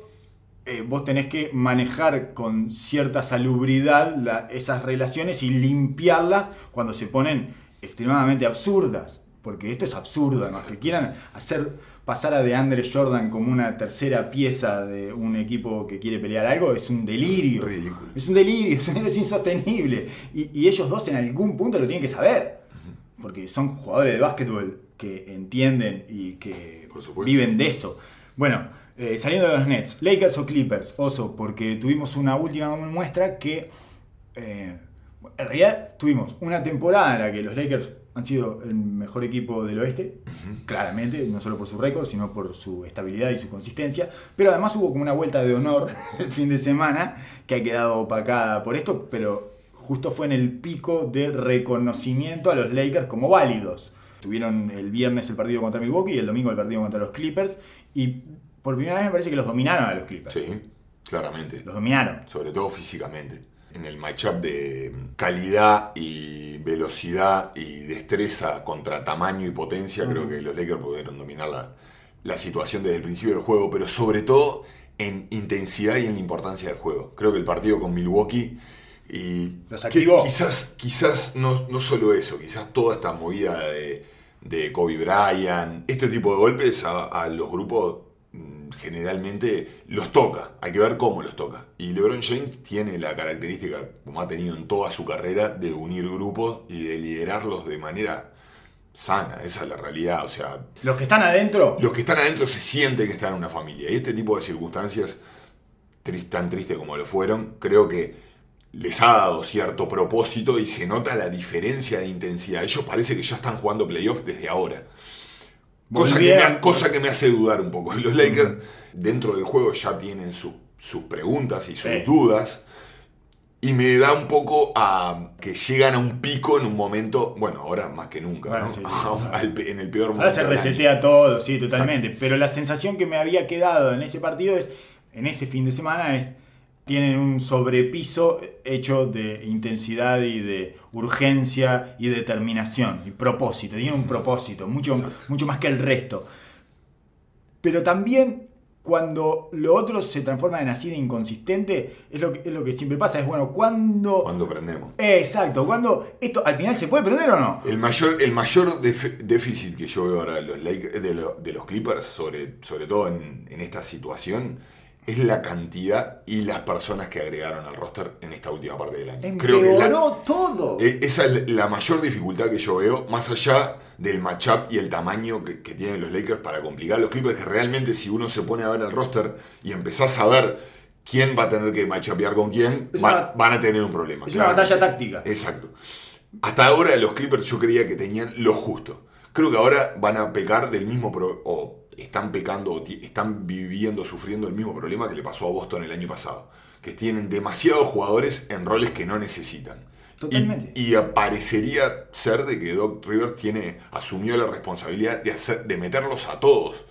eh, vos tenés que manejar con cierta salubridad la- esas relaciones y limpiarlas cuando se ponen extremadamente absurdas. Porque esto es absurdo, además, que quieran hacer pasar a DeAndre Jordan como una tercera pieza de un equipo que quiere pelear algo es un delirio. Ridículo. Es un delirio, *laughs* es, insostenible. Y, y ellos dos en algún punto lo tienen que saber. Porque son jugadores de básquetbol que entienden y que viven de eso. Bueno, eh, saliendo de los Nets, Lakers o Clippers, oso, porque tuvimos una última muestra que eh, en realidad tuvimos una temporada en la que los Lakers han sido el mejor equipo del oeste, claramente, no solo por su récord, sino por su estabilidad y su consistencia, pero además hubo como una vuelta de honor *laughs* el fin de semana que ha quedado opacada por esto, pero justo fue en el pico de reconocimiento a los Lakers como válidos. Tuvieron el viernes el partido contra Milwaukee y el domingo el partido contra los Clippers y por primera vez me parece que los dominaron a los Clippers. Sí, claramente. Los dominaron. Sobre todo físicamente. En el matchup de calidad y velocidad y destreza contra tamaño y potencia, creo que los Lakers pudieron dominar la, la situación desde el principio del juego, pero sobre todo en intensidad y en la importancia del juego. Creo que el partido con Milwaukee y Los activó. quizás, quizás no, no solo eso, quizás toda esta movida de, de Kobe Bryant, este tipo de golpes a, a los grupos generalmente los toca, hay que ver cómo los toca. Y LeBron James tiene la característica, como ha tenido en toda su carrera, de unir grupos y de liderarlos de manera sana, esa es la realidad, o sea, Los que están adentro, los que están adentro se sienten que están en una familia. Y este tipo de circunstancias, tan tristes como lo fueron, creo que les ha dado cierto propósito y se nota la diferencia de intensidad. Ellos parece que ya están jugando playoffs desde ahora. Cosa que, me, Volvieron. ha- cosa que me hace dudar un poco. *laughs* Los Lakers dentro del juego ya tienen sus- sus preguntas y sus Sí. dudas. Y me da un poco a que llegan a un pico en un momento, bueno, ahora más que nunca, Bueno, ¿no? sí, sí, *laughs* en el peor momento. ahora se resetea todo, sí, totalmente. Pero la sensación que me había quedado en ese partido es, en ese fin de semana, es tienen un sobrepiso hecho de intensidad y de urgencia y determinación y propósito. Tienen un propósito, mucho, Exacto. mucho más que el resto. Pero también cuando lo otro se transforma en así de inconsistente, es lo que, es lo que siempre pasa. Es bueno, cuando... Cuando prendemos. Exacto, cuando esto al final se puede prender o no. El mayor, el mayor déficit que yo veo ahora de los, de lo- de los Clippers, sobre, sobre todo en, en esta situación, es la cantidad y las personas que agregaron al roster en esta última parte del año. Creo que la- todo. eh, esa es la mayor dificultad que yo veo, más allá del matchup y el tamaño que, que tienen los Lakers para complicar a los Clippers, que realmente si uno se pone a ver el roster y empezás a ver quién va a tener que matchupear con quién, van, una- van a tener un problema. es una batalla táctica. Exacto. Hasta ahora los Clippers yo creía que tenían lo justo. Creo que ahora van a pecar del mismo pro- o están pecando están viviendo, sufriendo el mismo problema que le pasó a Boston el año pasado, que tienen demasiados jugadores en roles que no necesitan. Y- Totalmente. Y, parecería ser de que Doc Rivers tiene asumió la responsabilidad de hacer de meterlos a todos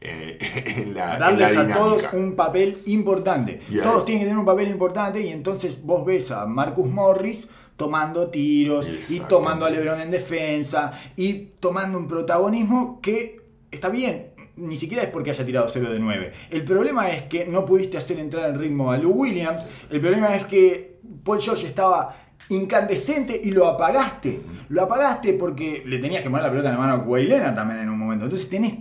eh, *laughs* en la, en la darles a todos un papel importante. Y Todos tienen que tener un papel importante y entonces vos ves a Marcus Morris tomando tiros y tomando a LeBron en defensa y tomando un protagonismo que está bien. Ni siquiera es porque haya tirado 0 de 9. El problema es que no pudiste hacer entrar en ritmo a Lou Williams. El problema es que Paul George estaba incandescente y lo apagaste. Lo apagaste porque le tenías que poner la pelota en la mano a Leonard también en un momento. Entonces tenés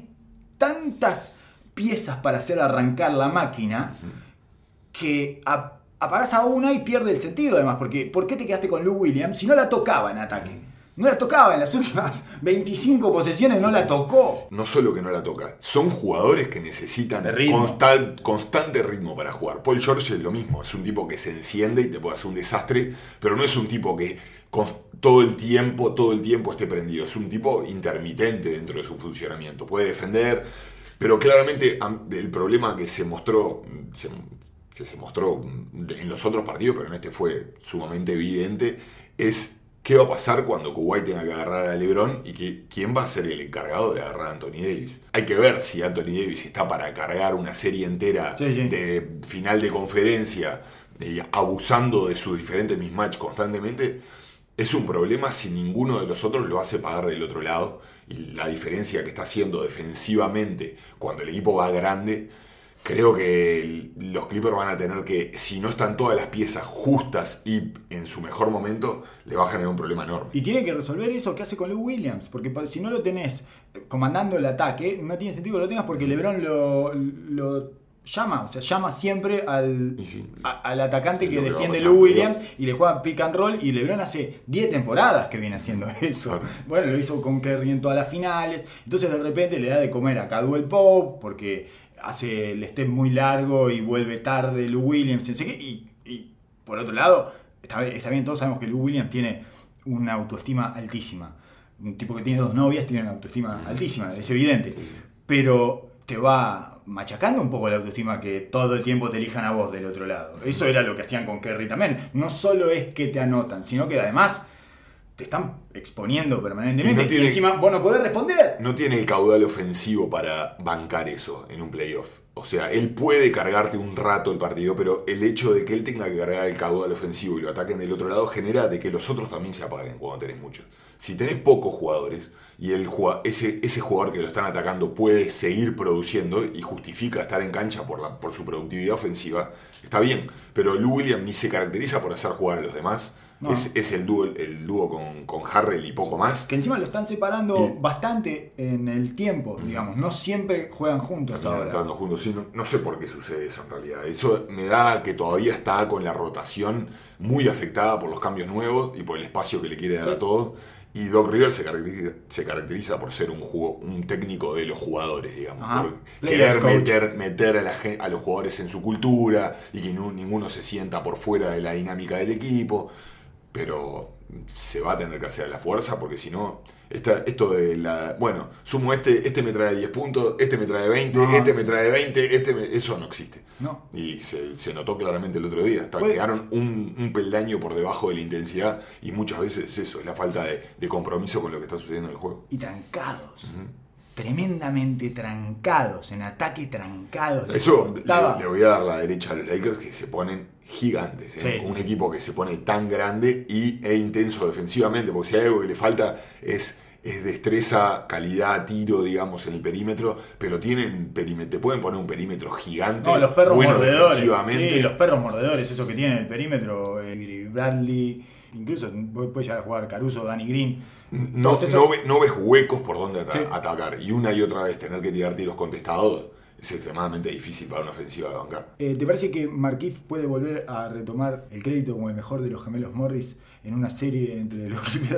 tantas piezas para hacer arrancar la máquina que apagás a una y pierde el sentido además. Porque ¿por qué te quedaste con Lou Williams si no la tocaba en ataque? No la tocaba en las últimas 25 posesiones, no la tocó. no solo que no la toca, son jugadores que necesitan ritmo. constan- constante ritmo para jugar. Paul George es lo mismo, es un tipo que se enciende y te puede hacer un desastre, pero no es un tipo que con- todo el tiempo, todo el tiempo esté prendido. Es un tipo intermitente dentro de su funcionamiento. Puede defender, pero claramente am- el problema que se mostró, se- que se mostró en los otros partidos, pero en este fue sumamente evidente, es qué va a pasar cuando Kuwait tenga que agarrar a LeBron y que, quién va a ser el encargado de agarrar a Anthony Davis. Hay que ver si Anthony Davis está para cargar una serie entera Sí, sí. de final de conferencia, eh, abusando de sus diferentes mismatch constantemente. Es un problema si ninguno de los otros lo hace pagar del otro lado. Y la diferencia que está haciendo defensivamente cuando el equipo va grande, creo que los Clippers van a tener que, si no están todas las piezas justas y en su mejor momento, le va a generar un problema enorme. Y tiene que resolver eso que hace con Lou Williams. Porque si no lo tenés comandando el ataque, no tiene sentido que lo tengas porque LeBron lo, lo llama. O sea, llama siempre al, Y sí. a- al atacante que defiende Lou Williams y le juega pick and roll. Y LeBron hace 10 temporadas que viene haciendo *laughs* eso. Claro. Bueno, lo hizo con Kerry en todas las finales. Entonces de repente le da de comer a Cadwell Pope porque hace el step muy largo y vuelve tarde Lou Williams. no sé qué, y, y por otro lado, está, bien- está bien, todos sabemos que Lou Williams tiene una autoestima altísima. Un tipo que tiene dos novias tiene una autoestima altísima, es evidente. Pero te va machacando un poco la autoestima que todo el tiempo te elijan a vos del otro lado. Eso era lo que hacían con Kerry también. No solo es que te anotan, sino que además te están exponiendo permanentemente. Y no Y, tiene- encima vos no podés responder. no tiene el caudal ofensivo para bancar eso en un playoff. O sea, él puede cargarte un rato el partido, pero el hecho de que él tenga que cargar el caudal ofensivo y lo ataquen del otro lado genera de que los otros también se apaguen cuando tenés muchos. Si tenés pocos jugadores y el, ese, ese jugador que lo están atacando puede seguir produciendo y justifica estar en cancha por, la, por su productividad ofensiva, está bien. Pero Lou Williams ni se caracteriza por hacer jugar a los demás. No. Es, es el dúo, el dúo con, con Harrell y poco más. Que encima lo están separando Y- bastante en el tiempo, digamos. No siempre juegan juntos ahora. entrando juntos. Sí, no, no sé por qué sucede eso en realidad. Eso me da que todavía está con la rotación muy afectada por los cambios nuevos y por el espacio que le quiere dar a todos. Y Doc Rivers se caracteriza, se caracteriza por ser un, jugo- un técnico de los jugadores, digamos. Ajá. Por querer meter, meter a, la a los jugadores en su cultura y que no- ninguno se sienta por fuera de la dinámica del equipo. Pero se va a tener que hacer a la fuerza porque si no, esta- esto de la. Bueno, sumo este, este me trae 10 puntos, este me trae 20, No, este no. me trae 20, este me- eso no existe. No. Y se, se notó claramente el otro día. Hasta quedaron un, un peldaño por debajo de la intensidad y muchas veces es eso, es la falta de, de compromiso con lo que está sucediendo en el juego. Y trancados. Tremendamente trancados. En ataque trancados. Eso le, le voy a dar la derecha a los Lakers que se ponen gigantes. ¿eh? Sí, un sí. equipo que se pone tan grande y, e intenso defensivamente, porque si hay algo que le falta es, es destreza, calidad, tiro, digamos, en el perímetro, pero tienen perímetro, te pueden poner un perímetro gigante, No, los perros bueno mordedores. defensivamente. Los perros mordedores, eso que tienen el perímetro. eh, Bradley. Incluso puede llegar a jugar Caruso, Danny Green. No, esos- no, ve- no ves huecos por donde ata- Sí. atacar. Y una y otra vez tener que tirar tiros contestados es extremadamente difícil para una ofensiva de bancar. Eh, ¿Te parece que Markif puede volver a retomar el crédito como el mejor de los gemelos Morris en una serie entre los *laughs* que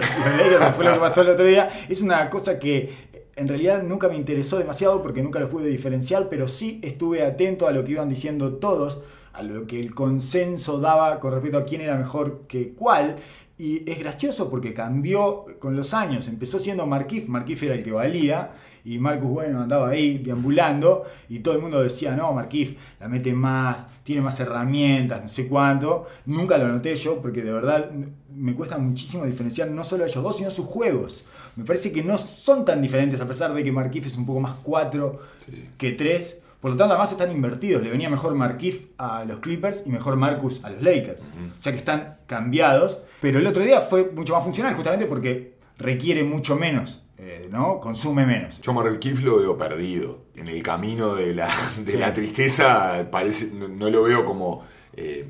fue lo que *laughs* pasó el otro día. Es una cosa que en realidad nunca me interesó demasiado porque nunca los pude diferenciar, pero sí estuve atento a lo que iban diciendo todos, a lo que el consenso daba con respecto a quién era mejor que cuál. Y es gracioso porque cambió con los años. Empezó siendo Markif, Markif era el que valía. Y Marcus, bueno, andaba ahí deambulando. Y todo el mundo decía, no, Markif la mete más, tiene más herramientas, no sé cuánto. Nunca lo noté yo porque de verdad me cuesta muchísimo diferenciar no solo a ellos dos, sino sus juegos. Me parece que no son tan diferentes a pesar de que Markif es un poco más 4 Sí. que 3. Por lo tanto, además están invertidos. Le venía mejor Markif a los Clippers y mejor Marcus a los Lakers. O sea que están cambiados. Pero el otro día fue mucho más funcional justamente porque requiere mucho menos, eh, ¿no? Consume menos. Yo a Mark Kiff lo veo perdido. En el camino de la, de Sí. la tristeza, parece, no, no lo veo como. Eh,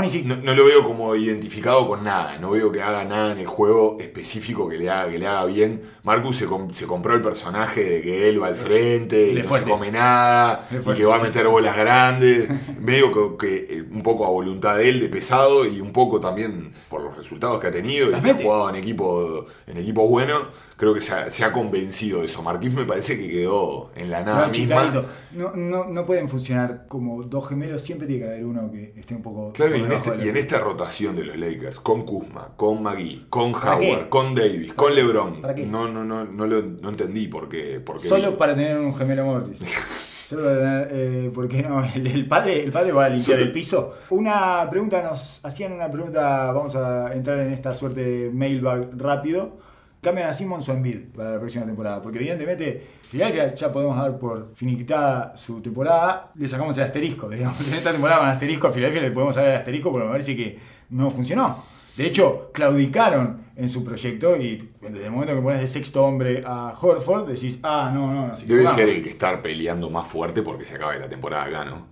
ni si- no, no lo veo como identificado con nada. No veo que haga nada en el juego específico que le haga, que le haga bien. Marcus se, com- se compró el personaje de que él va al frente y Le no fuerte. se come nada y que va a sí, meter sí. bolas grandes. Medio que, que, eh, un poco a voluntad de él, de pesado y un poco también por los resultados que ha tenido y que ha jugado en equipo en equipos buenos. Creo que se ha, se ha convencido de eso. Marquis me parece que quedó en la nada No, misma. No, no, no pueden funcionar como dos gemelos, siempre tiene que haber uno que esté un poco. Claro, y en, este- y en esta rotación de los Lakers, con Kuzma, con Magui, con. Howard, con Davis, con LeBron, ¿Para qué? no, no, no, no, lo, no entendí por qué. Por qué Solo para tener un gemelo Morris. *laughs* Solo para tener, eh, ¿por qué no? El, el padre, el padre va a limpiar Solo- el piso. Una pregunta, nos hacían una pregunta, vamos a entrar en esta suerte de mailbag rápido. Cambian a Simmons o Embiid para la próxima temporada. Porque evidentemente, Filadelfia ya podemos dar por finiquitada su temporada. Le sacamos el asterisco. *laughs* Digamos, en esta temporada con asterisco a Filadelfia le podemos dar el asterisco porque me parece que no funcionó. De hecho, claudicaron en su proyecto y desde el momento que pones de sexto hombre a Horford, decís, ah, no, no, no. si Debe jugamos". ser el que estar peleando más fuerte porque se acabe la temporada acá, ¿no?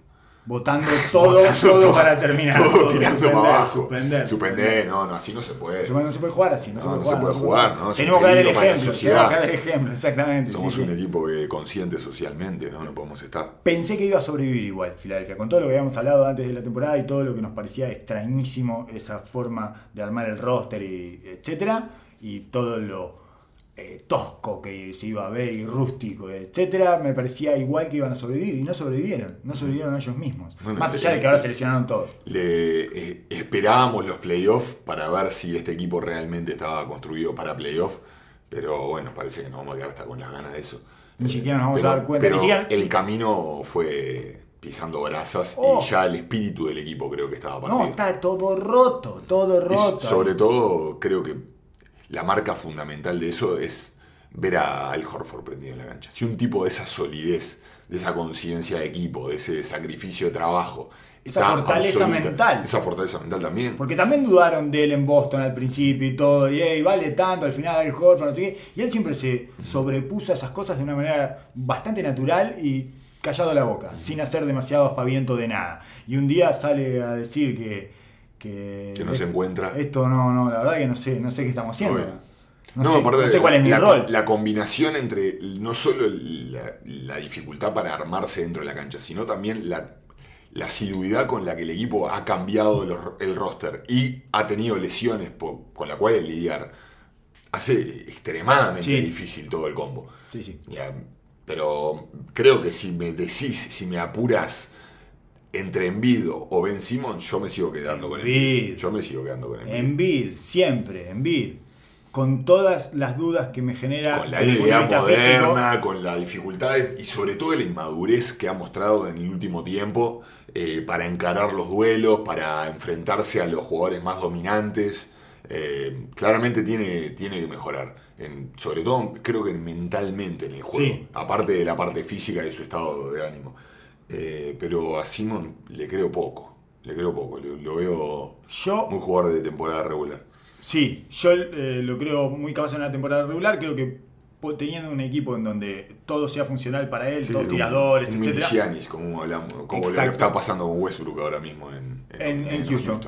Votando todo, todo, para terminar. Todo tirando suspender, para abajo. Suspender. Suspender, no, no, así no se puede. Se- No se puede jugar así, no, No, no se puede jugar, ¿no? Tenemos que dar el ejemplo, tenemos que dar el ejemplo, exactamente. Somos sí, un sí. equipo que consciente socialmente, ¿no? No podemos estar. Pensé que iba a sobrevivir igual Filadelfia, con todo lo que habíamos hablado antes de la temporada y todo lo que nos parecía extrañísimo esa forma de armar el roster y etcétera, y todo lo eh, tosco que se iba a ver y rústico, etcétera, me parecía igual que iban a sobrevivir y no sobrevivieron, no sobrevivieron ellos mismos. Bueno, Más sí. allá de que ahora se lesionaron todos. Le eh, esperábamos los playoffs para ver si este equipo realmente estaba construido para playoffs, pero bueno, parece que nos vamos a quedar hasta con las ganas de eso. Ni Eh, siquiera nos vamos a dar cuenta, ni pero siquiera- el camino fue pisando brasas Oh. y ya el espíritu del equipo creo que estaba partido. No, está todo roto, todo Y roto. sobre todo, creo que la marca fundamental de eso es ver a Al Horford prendido en la cancha. Si un tipo de esa solidez, de esa conciencia de equipo, de ese sacrificio de trabajo, Esa fortaleza absoluta- mental. Esa fortaleza mental también. Porque también dudaron de él en Boston al principio y todo, y "Ey, vale tanto, al final el Horford, no sé qué. Y él siempre se sobrepuso a esas cosas de una manera bastante natural y callado la boca, sin hacer demasiado aspaviento de nada. Y un día sale a decir que. Que, Que no se encuentra. Esto no, no, la verdad que no sé, no sé qué estamos haciendo. Obvio. No, No, sé, aparte, no sé cuál es mi la, rol. la combinación entre no solo la, la dificultad para armarse dentro de la cancha, sino también la, la asiduidad con la que el equipo ha cambiado los- el roster y ha tenido lesiones po- con la cual lidiar, hace extremadamente Sí. difícil todo el combo. Sí, sí. Ya, pero creo que si me decís, si me apuras entre Envido o Ben Simmons, yo me sigo quedando con. Envido. Yo me sigo quedando con Envido. Embiid, siempre, Embiid. Con todas las dudas que me genera con la físico. moderna, con la dificultad y sobre todo la inmadurez que ha mostrado en el último tiempo eh, para encarar los duelos, para enfrentarse a los jugadores más dominantes. Eh, claramente tiene, tiene que mejorar. En- sobre todo, creo que mentalmente en el juego. Sí. Aparte de la parte física y su estado de ánimo. Eh, pero a Simon le creo poco. Le creo poco. Lo, lo veo Yo muy jugador de temporada regular. Sí, yo eh, lo creo muy capaz en una temporada regular. Creo que teniendo un equipo en donde todo sea funcional para él, Sí, todos un- tiradores, un etc. Giannis, como hablamos, como lo que está pasando con Westbrook ahora mismo en, En, en Houston.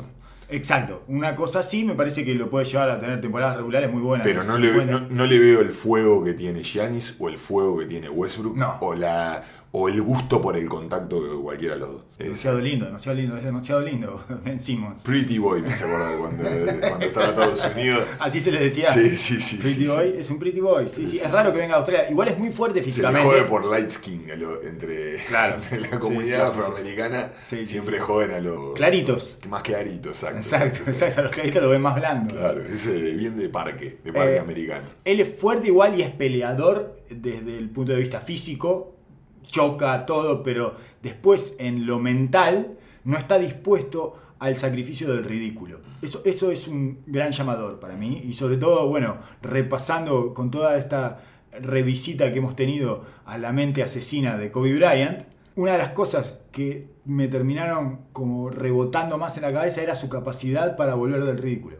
Exacto, una cosa así me parece que lo puede llevar a tener temporadas regulares muy buenas. Pero no le, 50. no, no le veo el fuego que tiene Giannis o el fuego que tiene Westbrook No. o la o el gusto por el contacto de cualquiera de los dos. Es Demasiado lindo, demasiado lindo, es demasiado lindo. *laughs* Ben Simmons. Pretty Boy, me hace acordar cuando, cuando estaba en Estados Unidos. Así se les decía. Sí, sí, sí. Pretty sí, sí. Boy, es un pretty boy. Sí, sí, es raro que venga a Australia. Igual es muy fuerte Se le físicamente. jode por light skin a lo- entre Claro. *laughs* la comunidad afroamericana. Siempre joden a los. Claritos. Más claritos, exacto. Exacto, exacto. Los claritos lo ven más blando. Claro, ese bien de parque, de parque Eh, americano. Él es fuerte igual y es peleador desde el punto de vista físico, choca todo, pero después en lo mental no está dispuesto al sacrificio del ridículo. Eso, eso es un gran llamador para mí y sobre todo, bueno, repasando con toda esta revisita que hemos tenido a la mente asesina de Kobe Bryant, una de las cosas que me terminaron como rebotando más en la cabeza era su capacidad para volver del ridículo.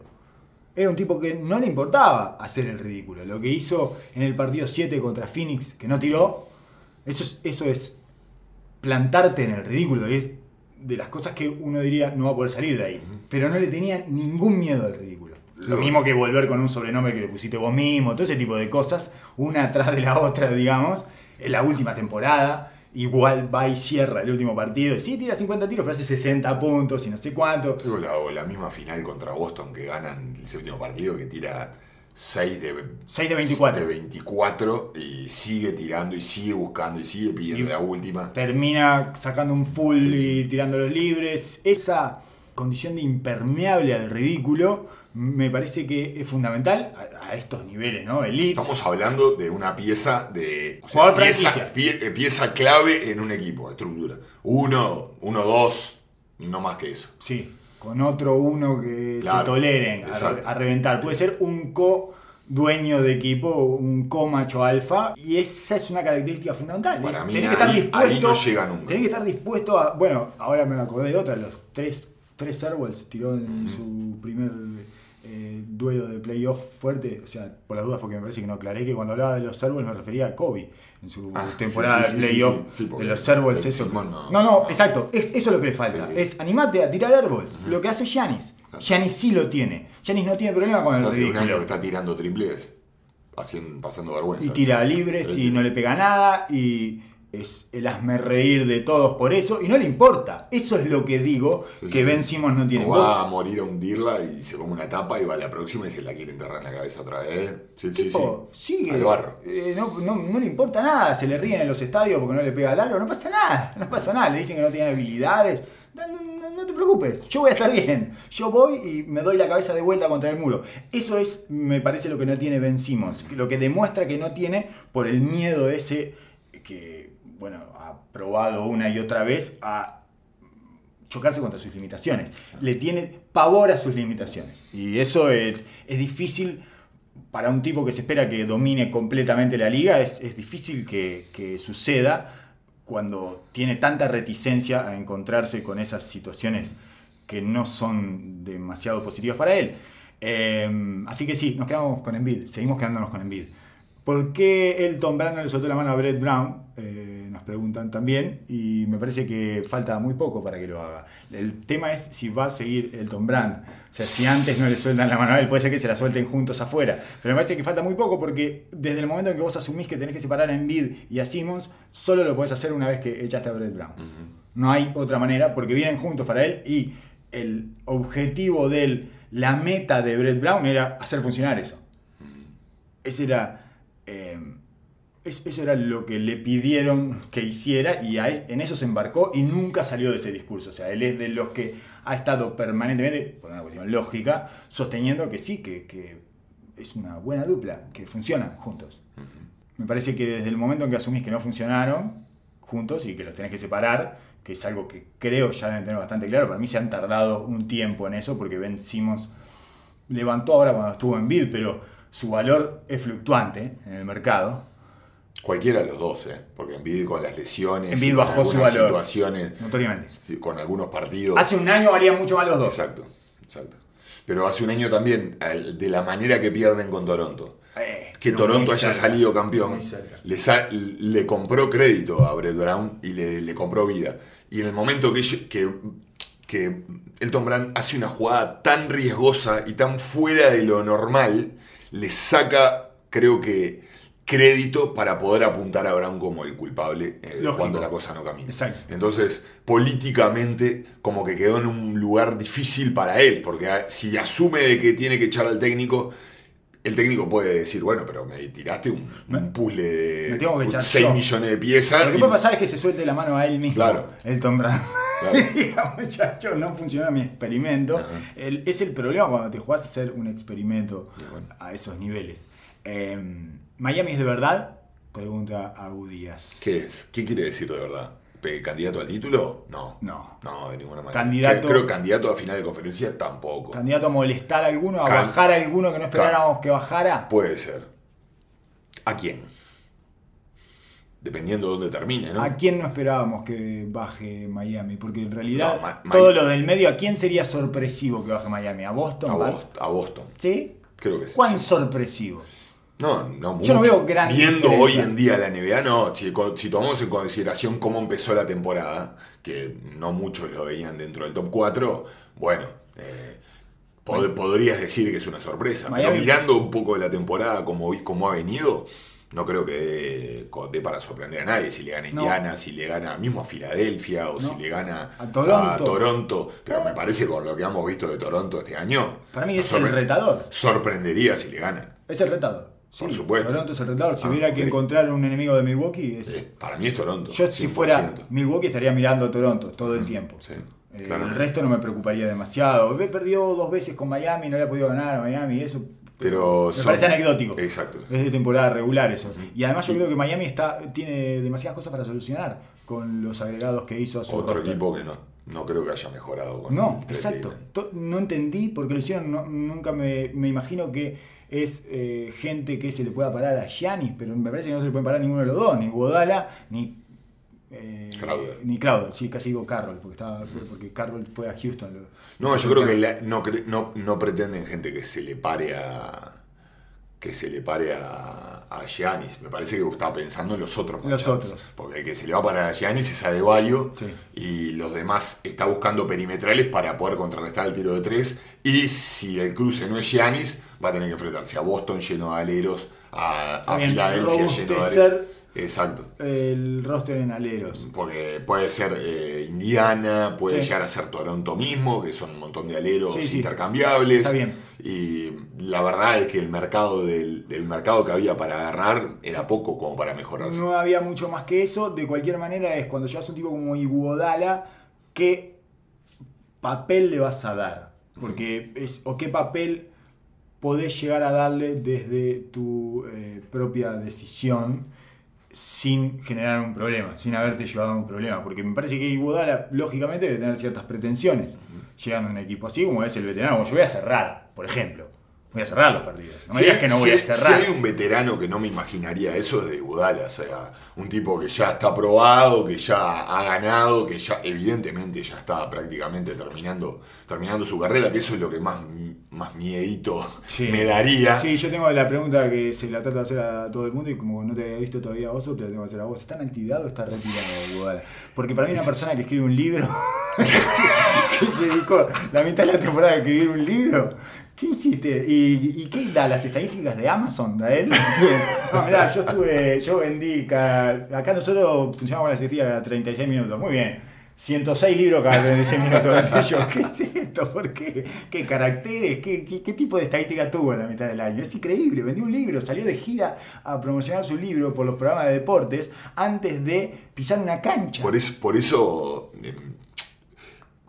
Era un tipo que no le importaba hacer el ridículo. Lo que hizo en el partido 7 contra Phoenix, que no tiró, eso es, eso es plantarte en el ridículo. y es de las cosas que uno diría no va a poder salir de ahí. Pero no le tenía ningún miedo al ridículo. Lo mismo que volver con un sobrenombre que le pusiste vos mismo, todo ese tipo de cosas, una atrás de la otra, digamos, en la última temporada. Igual va y cierra el último partido. y Sí, tira 50 tiros, pero hace 60 puntos y no sé cuánto. Digo, la, o la misma final contra Boston que ganan el séptimo partido que tira 6 de, 6 de 24. de 24 y sigue tirando y sigue buscando y sigue pidiendo Y- la última. termina sacando un full Sí, sí. y tirando los libres. Esa condición de impermeable al ridículo me parece que es fundamental a, a estos niveles, ¿no? Elite. Estamos hablando de una pieza de. O Jugador pieza, franquicia. pie- eh, pieza clave en un equipo, estructura. Uno, uno, dos, no más que eso. Sí, con otro uno que Claro, se toleren a, exacto. a reventar. Puede ser un co dueño de equipo, un co macho alfa, y esa es una característica fundamental. Para mí tenés que estar ahí- dispuesto, ahí no llega nunca. Tenés que estar dispuesto a. Bueno, ahora me acordé de otra, los tres, tres Airballs tiró en su primer eh, duelo de playoff fuerte, o sea, por las dudas, porque me parece que no aclaré que cuando hablaba de los Airballs me refería a Kobe en su Ah, temporada sí, sí, de playoff sí, de los. Ben Eso. No- no, exacto, es, eso es lo que le falta. Es animate a tirar airballs, lo que hace Giannis. Giannis sí lo tiene. Giannis no tiene problema con el Hace un año que está tirando triples, haciendo, pasando vergüenza. Y tira libres y no le pega nada y es el hazme reír de todos por eso y no le importa. Eso es lo que digo Sí, sí, que sí. Ben Simmons no tiene. No va a morir a hundirla y se come una tapa y va a la próxima y se la quiere enterrar en la cabeza otra vez. Sí, sí, Tipo, sí. sigue. Al barro. Eh, no, no- no le importa nada. Se le ríen en los estadios porque no le pega al aro. No pasa nada. *laughs* No pasa nada. Le dicen que no tiene habilidades. No- no te preocupes. Yo voy a estar bien. Yo voy y me doy la cabeza de vuelta contra el muro. Eso es, me parece, lo que no tiene Ben Simmons. Lo que demuestra que no tiene por el miedo ese que, bueno, ha probado una y otra vez a chocarse contra sus limitaciones. Le tiene pavor a sus limitaciones. Y eso es, es difícil para un tipo que se espera que domine completamente la liga, es, es difícil que, que suceda cuando tiene tanta reticencia a encontrarse con esas situaciones que no son demasiado positivas para él. Eh, así que sí, nos quedamos con Envid, seguimos quedándonos con Envid. ¿Por qué Elton Brand no le soltó la mano a Brett Brown? Eh, nos preguntan también y me parece que falta muy poco para que lo haga. El tema es si va a seguir Elton Brand. O sea, si antes no le sueltan la mano a él, puede ser que se la suelten juntos afuera. Pero me parece que falta muy poco porque desde el momento en que vos asumís que tenés que separar a Embiid y a Simmons, solo lo podés hacer una vez que echaste a Brett Brown. No hay otra manera porque vienen juntos para él y el objetivo de él, la meta de Brett Brown era hacer funcionar eso. Ese era eh, eso era lo que le pidieron que hiciera y en eso se embarcó y nunca salió de ese discurso. O sea, él es de los que ha estado permanentemente, por una cuestión lógica, sosteniendo que sí, que, es una buena dupla, que funcionan juntos. Me parece que desde el momento en que asumís que no funcionaron juntos y que los tenés que separar, que es algo que creo ya deben tener bastante claro, para mí se han tardado un tiempo en eso porque vencimos levantó ahora cuando estuvo en Bid, pero su valor es fluctuante en el mercado. Cualquiera de los dos, ¿eh? porque Envid con las lesiones, Envid bajó su valor, situaciones, notoriamente. con algunos partidos. Hace un año valían mucho más los dos. Exacto, exacto. Pero hace un año también, de la manera que pierden con Toronto. Eh, que Toronto haya salido campeón, le, le, compró crédito a Brett Brown y le, compró vida. Y en el momento que, que, que Elton Brand hace una jugada tan riesgosa y tan fuera de lo normal, le saca, creo que, crédito para poder apuntar a Brown como el culpable eh, cuando la cosa no camina. Entonces, políticamente, como que quedó en un lugar difícil para él, porque ah, si asume de que tiene que echar al técnico, el técnico puede decir, bueno, pero me tiraste un, un puzzle de 6 millones de piezas. Lo que puede pasar es que se suelte la mano a él mismo, claro. Elton Brand. *laughs* muchacho, no funciona mi experimento. es el problema cuando te jugás a hacer un experimento a esos niveles. Em, ¿Miami es de verdad? Pregunta a Díaz. ¿Qué es? ¿Qué quiere decir de verdad? ¿Candidato al título? No. No. No, de ninguna manera. Candidato, Creo candidato a final de conferencia tampoco. ¿Candidato a molestar a alguno? ¿A bajar a alguno que no esperáramos que bajara? Puede ser. ¿A quién? dependiendo de dónde termine, ¿no? ¿A quién no esperábamos que baje Miami? Porque en realidad todo lo del medio, ¿a quién sería sorpresivo que baje Miami? ¿A Boston? A, Boston. ¿Sí? Creo que sí. ¿Cuán sorpresivo? No, no mucho. Yo no veo gran Viendo hoy en día la NBA, no. Si, tomamos en consideración cómo empezó la temporada, que no muchos lo veían dentro del top 4, bueno, eh, podrías decir que es una sorpresa. Pero mirando un poco la temporada como, como ha venido, no creo que dé, para sorprender a nadie si le gana a Indiana, si le gana mismo a Filadelfia o si le gana a Toronto. Pero me parece con lo que hemos visto de Toronto este año. Para mí es el retador. Sorprendería si le gana. Es el retador. Por supuesto. Toronto es el retador. Si ah, hubiera que encontrar un enemigo de Milwaukee. Es... para mí es Toronto. Yo, si fuera Milwaukee, estaría mirando a Toronto todo el tiempo. Eh, el resto no me preocuparía demasiado. He perdido dos veces con Miami, no le ha podido ganar a Miami, eso pero me parece anecdótico. Exacto. Es de temporada regular eso. Y además yo creo que Miami está, tiene demasiadas cosas para solucionar con los agregados que hizo a su Otro equipo que no, no creo que haya mejorado. Con no, exacto. No entendí por qué lo hicieron. nunca me, me, imagino que es eh, gente que se le pueda parar a Giannis, pero me parece que no se le puede parar ninguno de los dos, ni Godala, ni eh, Crowder. Ni Crowder, sí, casi digo Carroll, porque, estaba, porque Carroll fue a Houston. no, yo creo que no, no, no, pretenden gente que se le pare a que se le pare a, a Giannis. Me parece que estaba pensando en los otros. Los otros. Porque el que se le va a parar a Giannis es a De y los demás está buscando perimetrales para poder contrarrestar el tiro de tres. Y si el cruce no es Giannis, va a tener que enfrentarse a Boston lleno de aleros, a, a Filadelfia lleno de aleros Exacto. El roster en aleros. Porque puede ser eh, Indiana, puede llegar a ser Toronto mismo, que son un montón de aleros intercambiables. Está bien. Y la verdad es que el mercado del, mercado que había para agarrar era poco como para mejorarse. No había mucho más que eso. De cualquier manera, es cuando llevas un tipo como Iguodala, ¿qué papel le vas a dar? Porque es, o qué papel podés llegar a darle desde tu eh, propia decisión sin generar un problema, sin haberte llevado a un problema. Porque me parece que Iguodala, lógicamente, debe tener ciertas pretensiones llegando a un equipo así, como es el veterano. Como yo voy a cerrar, por ejemplo. Voy a cerrar los partidos. No me Si digas que no voy si a cerrar. Si hay un veterano que no me imaginaría eso es de Iguodala, o sea, un tipo que ya está probado, que ya ha ganado, que ya evidentemente ya está prácticamente terminando, terminando su carrera, que eso es lo que más, más miedito Sí. me daría. Sí, yo tengo la pregunta que se la trato de hacer a todo el mundo y como no te había visto todavía a vos, te la tengo que hacer a vos. ¿Está en actividad o está retirado Iguodala? Porque para mí una persona que escribe un libro, *laughs* que se dedicó la mitad de la temporada a escribir un libro, *laughs* ¿qué hiciste? ¿Y, qué da las estadísticas de Amazon de él? No, mirá, yo estuve, yo vendí, cada- acá nosotros funcionamos las estadísticas cada 36 minutos, muy bien. 106 libros cada 36 minutos. *laughs* ¿Qué es esto? ¿Por qué? ¿Qué caracteres? ¿Qué, tipo de estadística tuvo en la mitad del año? Es increíble. Vendió un libro, salió de gira a promocionar su libro por los programas de deportes antes de pisar una cancha. Por eso, por eso eh,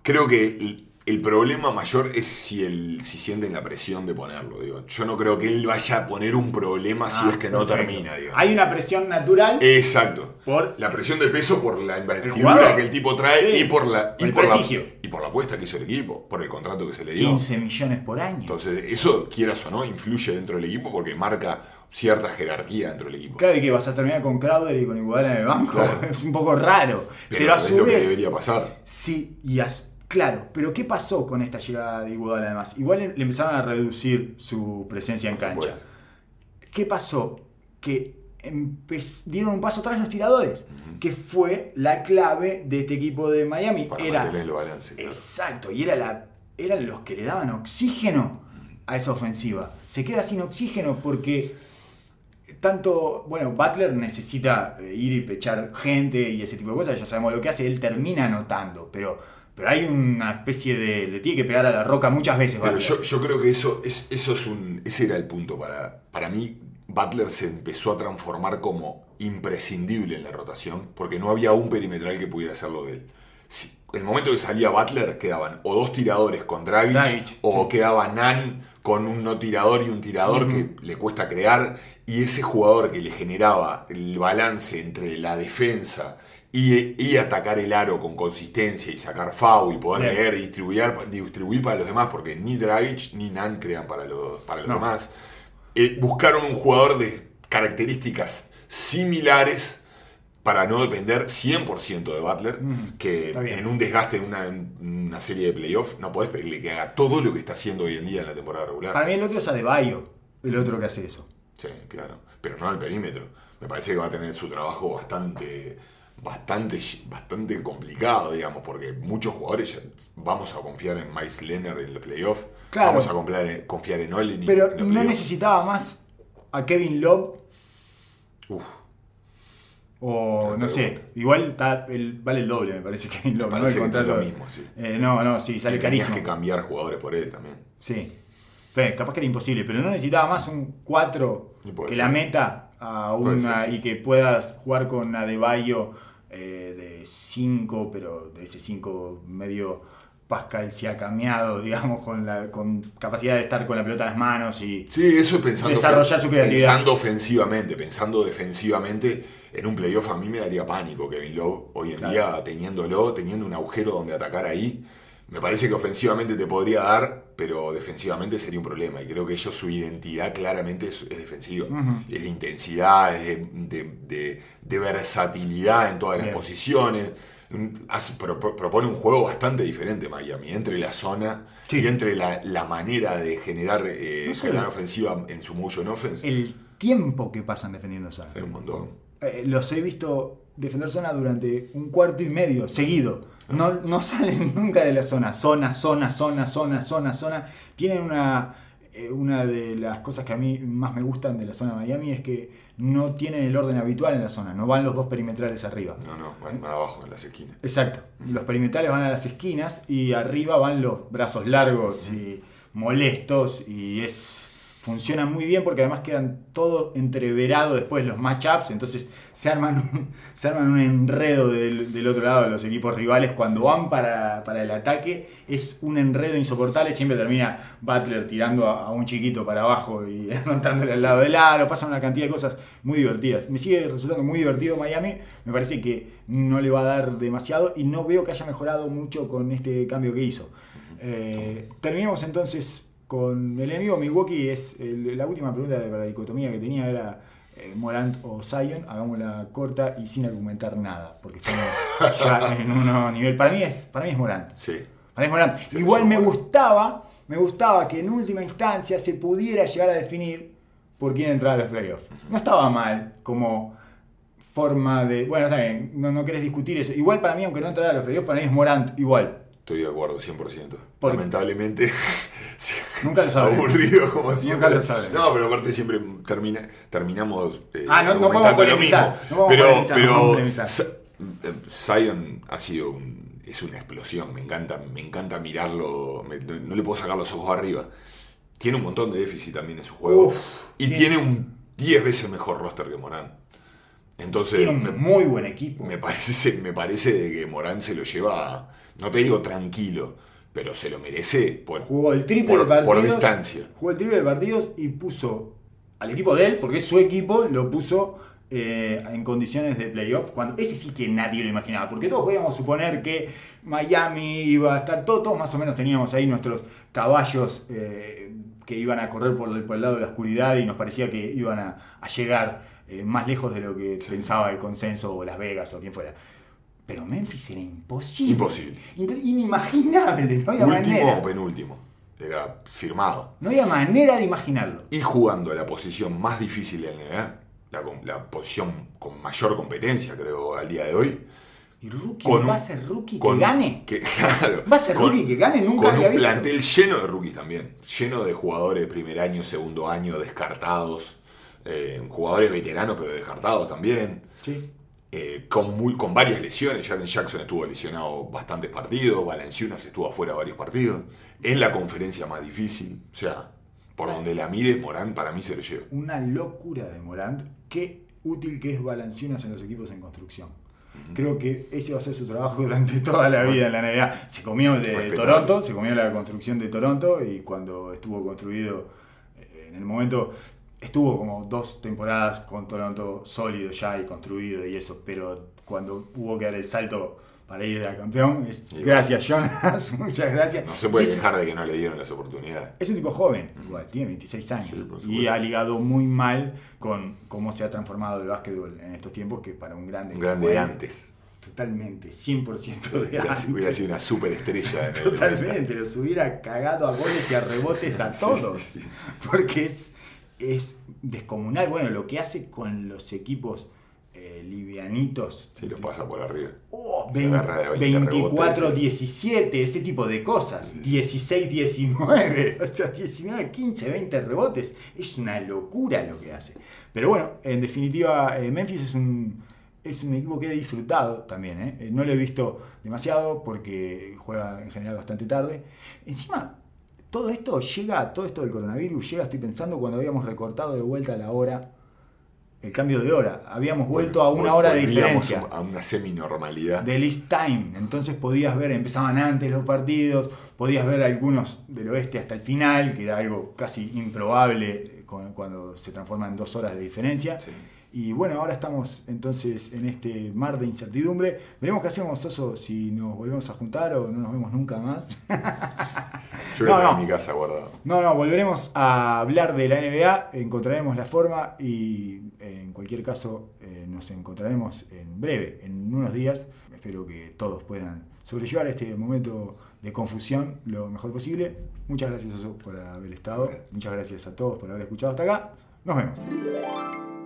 creo que el, problema mayor es si, el, si sienten la presión de ponerlo. Digo. Yo no creo que él vaya a poner un problema si Ah, es que no perfecto. termina. Digo. Hay una presión natural Exacto. por La presión de peso por la investidura que el tipo trae Sí. y por la y por la, prestigio. y por la apuesta que hizo el equipo, por el contrato que se le dio. 15 millones por año. Entonces, eso, quieras o no, influye dentro del equipo porque marca cierta jerarquía dentro del equipo. Claro que vas a terminar con Crowder y con Iguodala en el banco. Claro. *laughs* Es un poco raro. Pero, Pero, a es su lo que vez. debería pasar. Sí, y as- claro, pero ¿qué pasó con esta llegada de Iguodala además? Igual le, empezaron a reducir su presencia en cancha. supuesto. ¿Qué pasó? Que dieron un paso atrás los tiradores, que fue la clave de este equipo de Miami. Para Era, el balance. claro. exacto, y era la, eran los que le daban oxígeno a esa ofensiva. Se queda sin oxígeno porque tanto, bueno, Butler necesita eh, ir y pechar gente y ese tipo de cosas, ya sabemos lo que hace, él termina anotando, pero, pero hay una especie de, le tiene que pegar a la roca muchas veces. Pero yo, yo creo que eso es, eso es un. Ese era el punto. Para, para mí, Butler se empezó a transformar como imprescindible en la rotación, porque no había un perimetral que pudiera hacerlo de él. Si- el momento que salía Butler, quedaban o dos tiradores con Dragic, Dragic, o sí. quedaba Nan con un no tirador y un tirador que le cuesta crear, y ese jugador que le generaba el balance entre la defensa y, y atacar el aro con consistencia y sacar foul y poder Bien. leer y distribuir, distribuir para los demás, porque ni Dragic ni Nan crean para los, para los No. demás. Eh, buscaron un jugador de características similares para no depender 100% de Butler, Mm, que en un desgaste en una, en una serie de playoffs no podés pedirle que haga todo lo que está haciendo hoy en día en la temporada regular. Para mí el otro es Adebayo, el otro que hace eso. Sí, claro. Pero no al perímetro. Me parece que va a tener su trabajo bastante, bastante, bastante complicado, digamos, porque muchos jugadores vamos a confiar en Miles Leonard en los playoffs. Claro. Vamos a confiar en, confiar en Olenek Pero en no necesitaba más a Kevin Love Uf, o no sé, igual está el- vale el doble me parece Kevin Love, ¿no? parece El que es lo mismo, sí. Eh, no, no, sí, sale tenías carísimo. que cambiar jugadores por él también. Sí. Capaz que era imposible, pero no necesitaba más un 4 Y puede que ser. la meta a una ser, sí. y que puedas jugar con Adebayo eh, de 5, pero de ese 5 medio Pascal se ha cambiado, *laughs* digamos, con la con capacidad de estar con la pelota en las manos y Sí, eso es pensando, Desarrollar su creatividad. pensando ofensivamente, pensando defensivamente. En un playoff a mí me daría pánico Kevin Love hoy en Claro. día teniéndolo, teniendo un agujero donde atacar ahí. Me parece que ofensivamente te podría dar, pero defensivamente sería un problema. Y creo que ellos su identidad claramente es, es defensiva. Es de intensidad, es de, de- de- de versatilidad en todas las Bien. posiciones. Un- hace- pro- pro- propone un juego bastante diferente Miami, entre la zona Sí. y entre la, la manera de generar, eh, No sé. generar ofensiva en su motion offense. el tiempo que pasan defendiendo zona. Es un montón. Eh, los he visto defender zona durante un cuarto y medio seguido. No, no salen *laughs* nunca de la zona. Zona, zona, zona, zona, zona, zona. Tienen una. eh, una de las cosas que a mí más me gustan de la zona de Miami es que no tienen el orden habitual en la zona. No van los dos perimetrales arriba. No, no, van más abajo en las esquinas. Exacto. Los perimetrales van a las esquinas y arriba van los brazos largos y molestos y es funciona muy bien porque además quedan todo entreverado después los matchups, entonces se arman un, *laughs* se arman un enredo del, del otro lado de los equipos rivales cuando van para, para el ataque, es un enredo insoportable, siempre termina Butler tirando a, a un chiquito para abajo y *laughs* anotándole al lado del aro, pasan una cantidad de cosas muy divertidas. Me sigue resultando muy divertido Miami, me parece que no le va a dar demasiado y no veo que haya mejorado mucho con este cambio que hizo. Eh, terminemos entonces con el enemigo Milwaukee es el- la última pregunta de la dicotomía que tenía era eh, Morant o Zion, hagámosla corta y sin argumentar nada, porque estamos *laughs* ya en un nivel. Para mí es, para mí es Morant. Sí. Para mí es Morant. Sí, Igual me Morant. gustaba, me gustaba que en última instancia se pudiera llegar a definir por quién entrar a los playoffs. No estaba mal como forma de. Bueno, está bien, no, no querés discutir eso. Igual para mí, aunque no entrara a los playoffs, para mí es Morant igual. Estoy de acuerdo 100%. ¿Por qué? Lamentablemente. *laughs* Nunca lo. Aburrido como siempre. lo sabremos. No, pero aparte siempre termina, terminamos eh, Ah, no- no podemos lo mismo. no pero pero eh, Zion ha sido un- es una explosión. Me encanta, me encanta mirarlo. me- no, no le puedo sacar los ojos arriba. Tiene un montón de déficit también en su juego. Uf, y tiene- tiene un 10 veces mejor roster que Morán. Entonces, Tiene un me- muy buen equipo. me parece, me parece de que Morán se lo lleva, no te digo tranquilo, pero se lo merece por, Jugó el triple por, de partidos. por distancia. Jugó el triple de partidos y puso al equipo de él, porque es su equipo, lo puso eh, en condiciones de playoff. Cuando, ese sí que nadie lo imaginaba, porque todos podíamos suponer que Miami iba a estar, todos, todos más o menos teníamos ahí nuestros caballos eh, que iban a correr por el, por el lado de la oscuridad y nos parecía que iban a, a llegar eh, más lejos de lo que Sí. pensaba el consenso o Las Vegas o quien fuera. Pero Memphis era imposible. Imposible. Imp- Inimaginable. No había Último manera. o penúltimo. Era firmado. No había manera de imaginarlo. Y jugando a la posición más difícil de la NBA, la, posición con mayor competencia, creo, al día de hoy. ¿Y rookie? Con ¿Va a ser rookie con- que gane? que- *laughs* claro, ¿Va a ser con- rookie que gane? Nunca Con había un visto. plantel lleno de rookies también. Lleno de jugadores de primer año, segundo año, descartados. eh, jugadores veteranos, pero descartados también. Sí. Eh, con, muy, con varias lesiones. Jaren Jackson estuvo lesionado bastantes partidos, Valenciunas estuvo afuera varios partidos. Es la conferencia más difícil. O sea, por donde la mires, Morán para mí se lo lleva. Una locura de Morant. Qué útil que es Balanciunas en los equipos en construcción. Creo que ese va a ser su trabajo *laughs* durante toda la vida en la NBA. Se comió de Respetable. Toronto, se comió la construcción de Toronto y cuando estuvo construido, eh, en el momento, estuvo como dos temporadas con Toronto sólido ya y construido y eso, pero cuando hubo que dar el salto para ir a campeón, es- gracias Jonas, *laughs* muchas gracias. No se puede es- quejar de que no le dieron las oportunidades. es un tipo joven, igual, tiene 26 años. Sí, y ha ligado muy mal con cómo se ha transformado el básquetbol en estos tiempos, que para un grande. Un grande de antes. Totalmente, 100% de antes. hubiera sido una superestrella en el *laughs* Totalmente, los hubiera cagado a goles y a rebotes a *laughs* todos. sí, sí. Porque es, es descomunal. Bueno, lo que hace con los equipos eh, livianitos. Sí, los pasa por arriba. Oh, Se vein- agarra de 20 24-17, ese tipo de cosas. 16-19, *laughs* o sea, 19-15, 20 rebotes. Es una locura lo que hace. Pero bueno, en definitiva, eh, Memphis es un, es un equipo que he disfrutado también. Eh, No lo he visto demasiado porque juega en general bastante tarde. Encima, todo esto llega, todo esto del coronavirus llega, estoy pensando, cuando habíamos recortado de vuelta la hora. El cambio de hora. Habíamos vuelto a una hora de diferencia A una semi-normalidad. del East Time. Entonces podías ver, empezaban antes los partidos, podías ver algunos del oeste hasta el final, que era algo casi improbable eh, cuando se transforma en dos horas de diferencia. Sí. Y bueno, ahora estamos entonces en este mar de incertidumbre. Veremos qué hacemos, Oso, si nos volvemos a juntar o no nos vemos nunca más. *laughs* Yo No, lo tengo no. en mi casa guardado. No, no, volveremos a hablar de la NBA, encontraremos la forma y en cualquier caso eh, nos encontraremos en breve, en unos días. Espero que todos puedan sobrellevar este momento de confusión lo mejor posible. Muchas gracias Oso por haber estado, muchas gracias a todos por haber escuchado hasta acá. Nos vemos.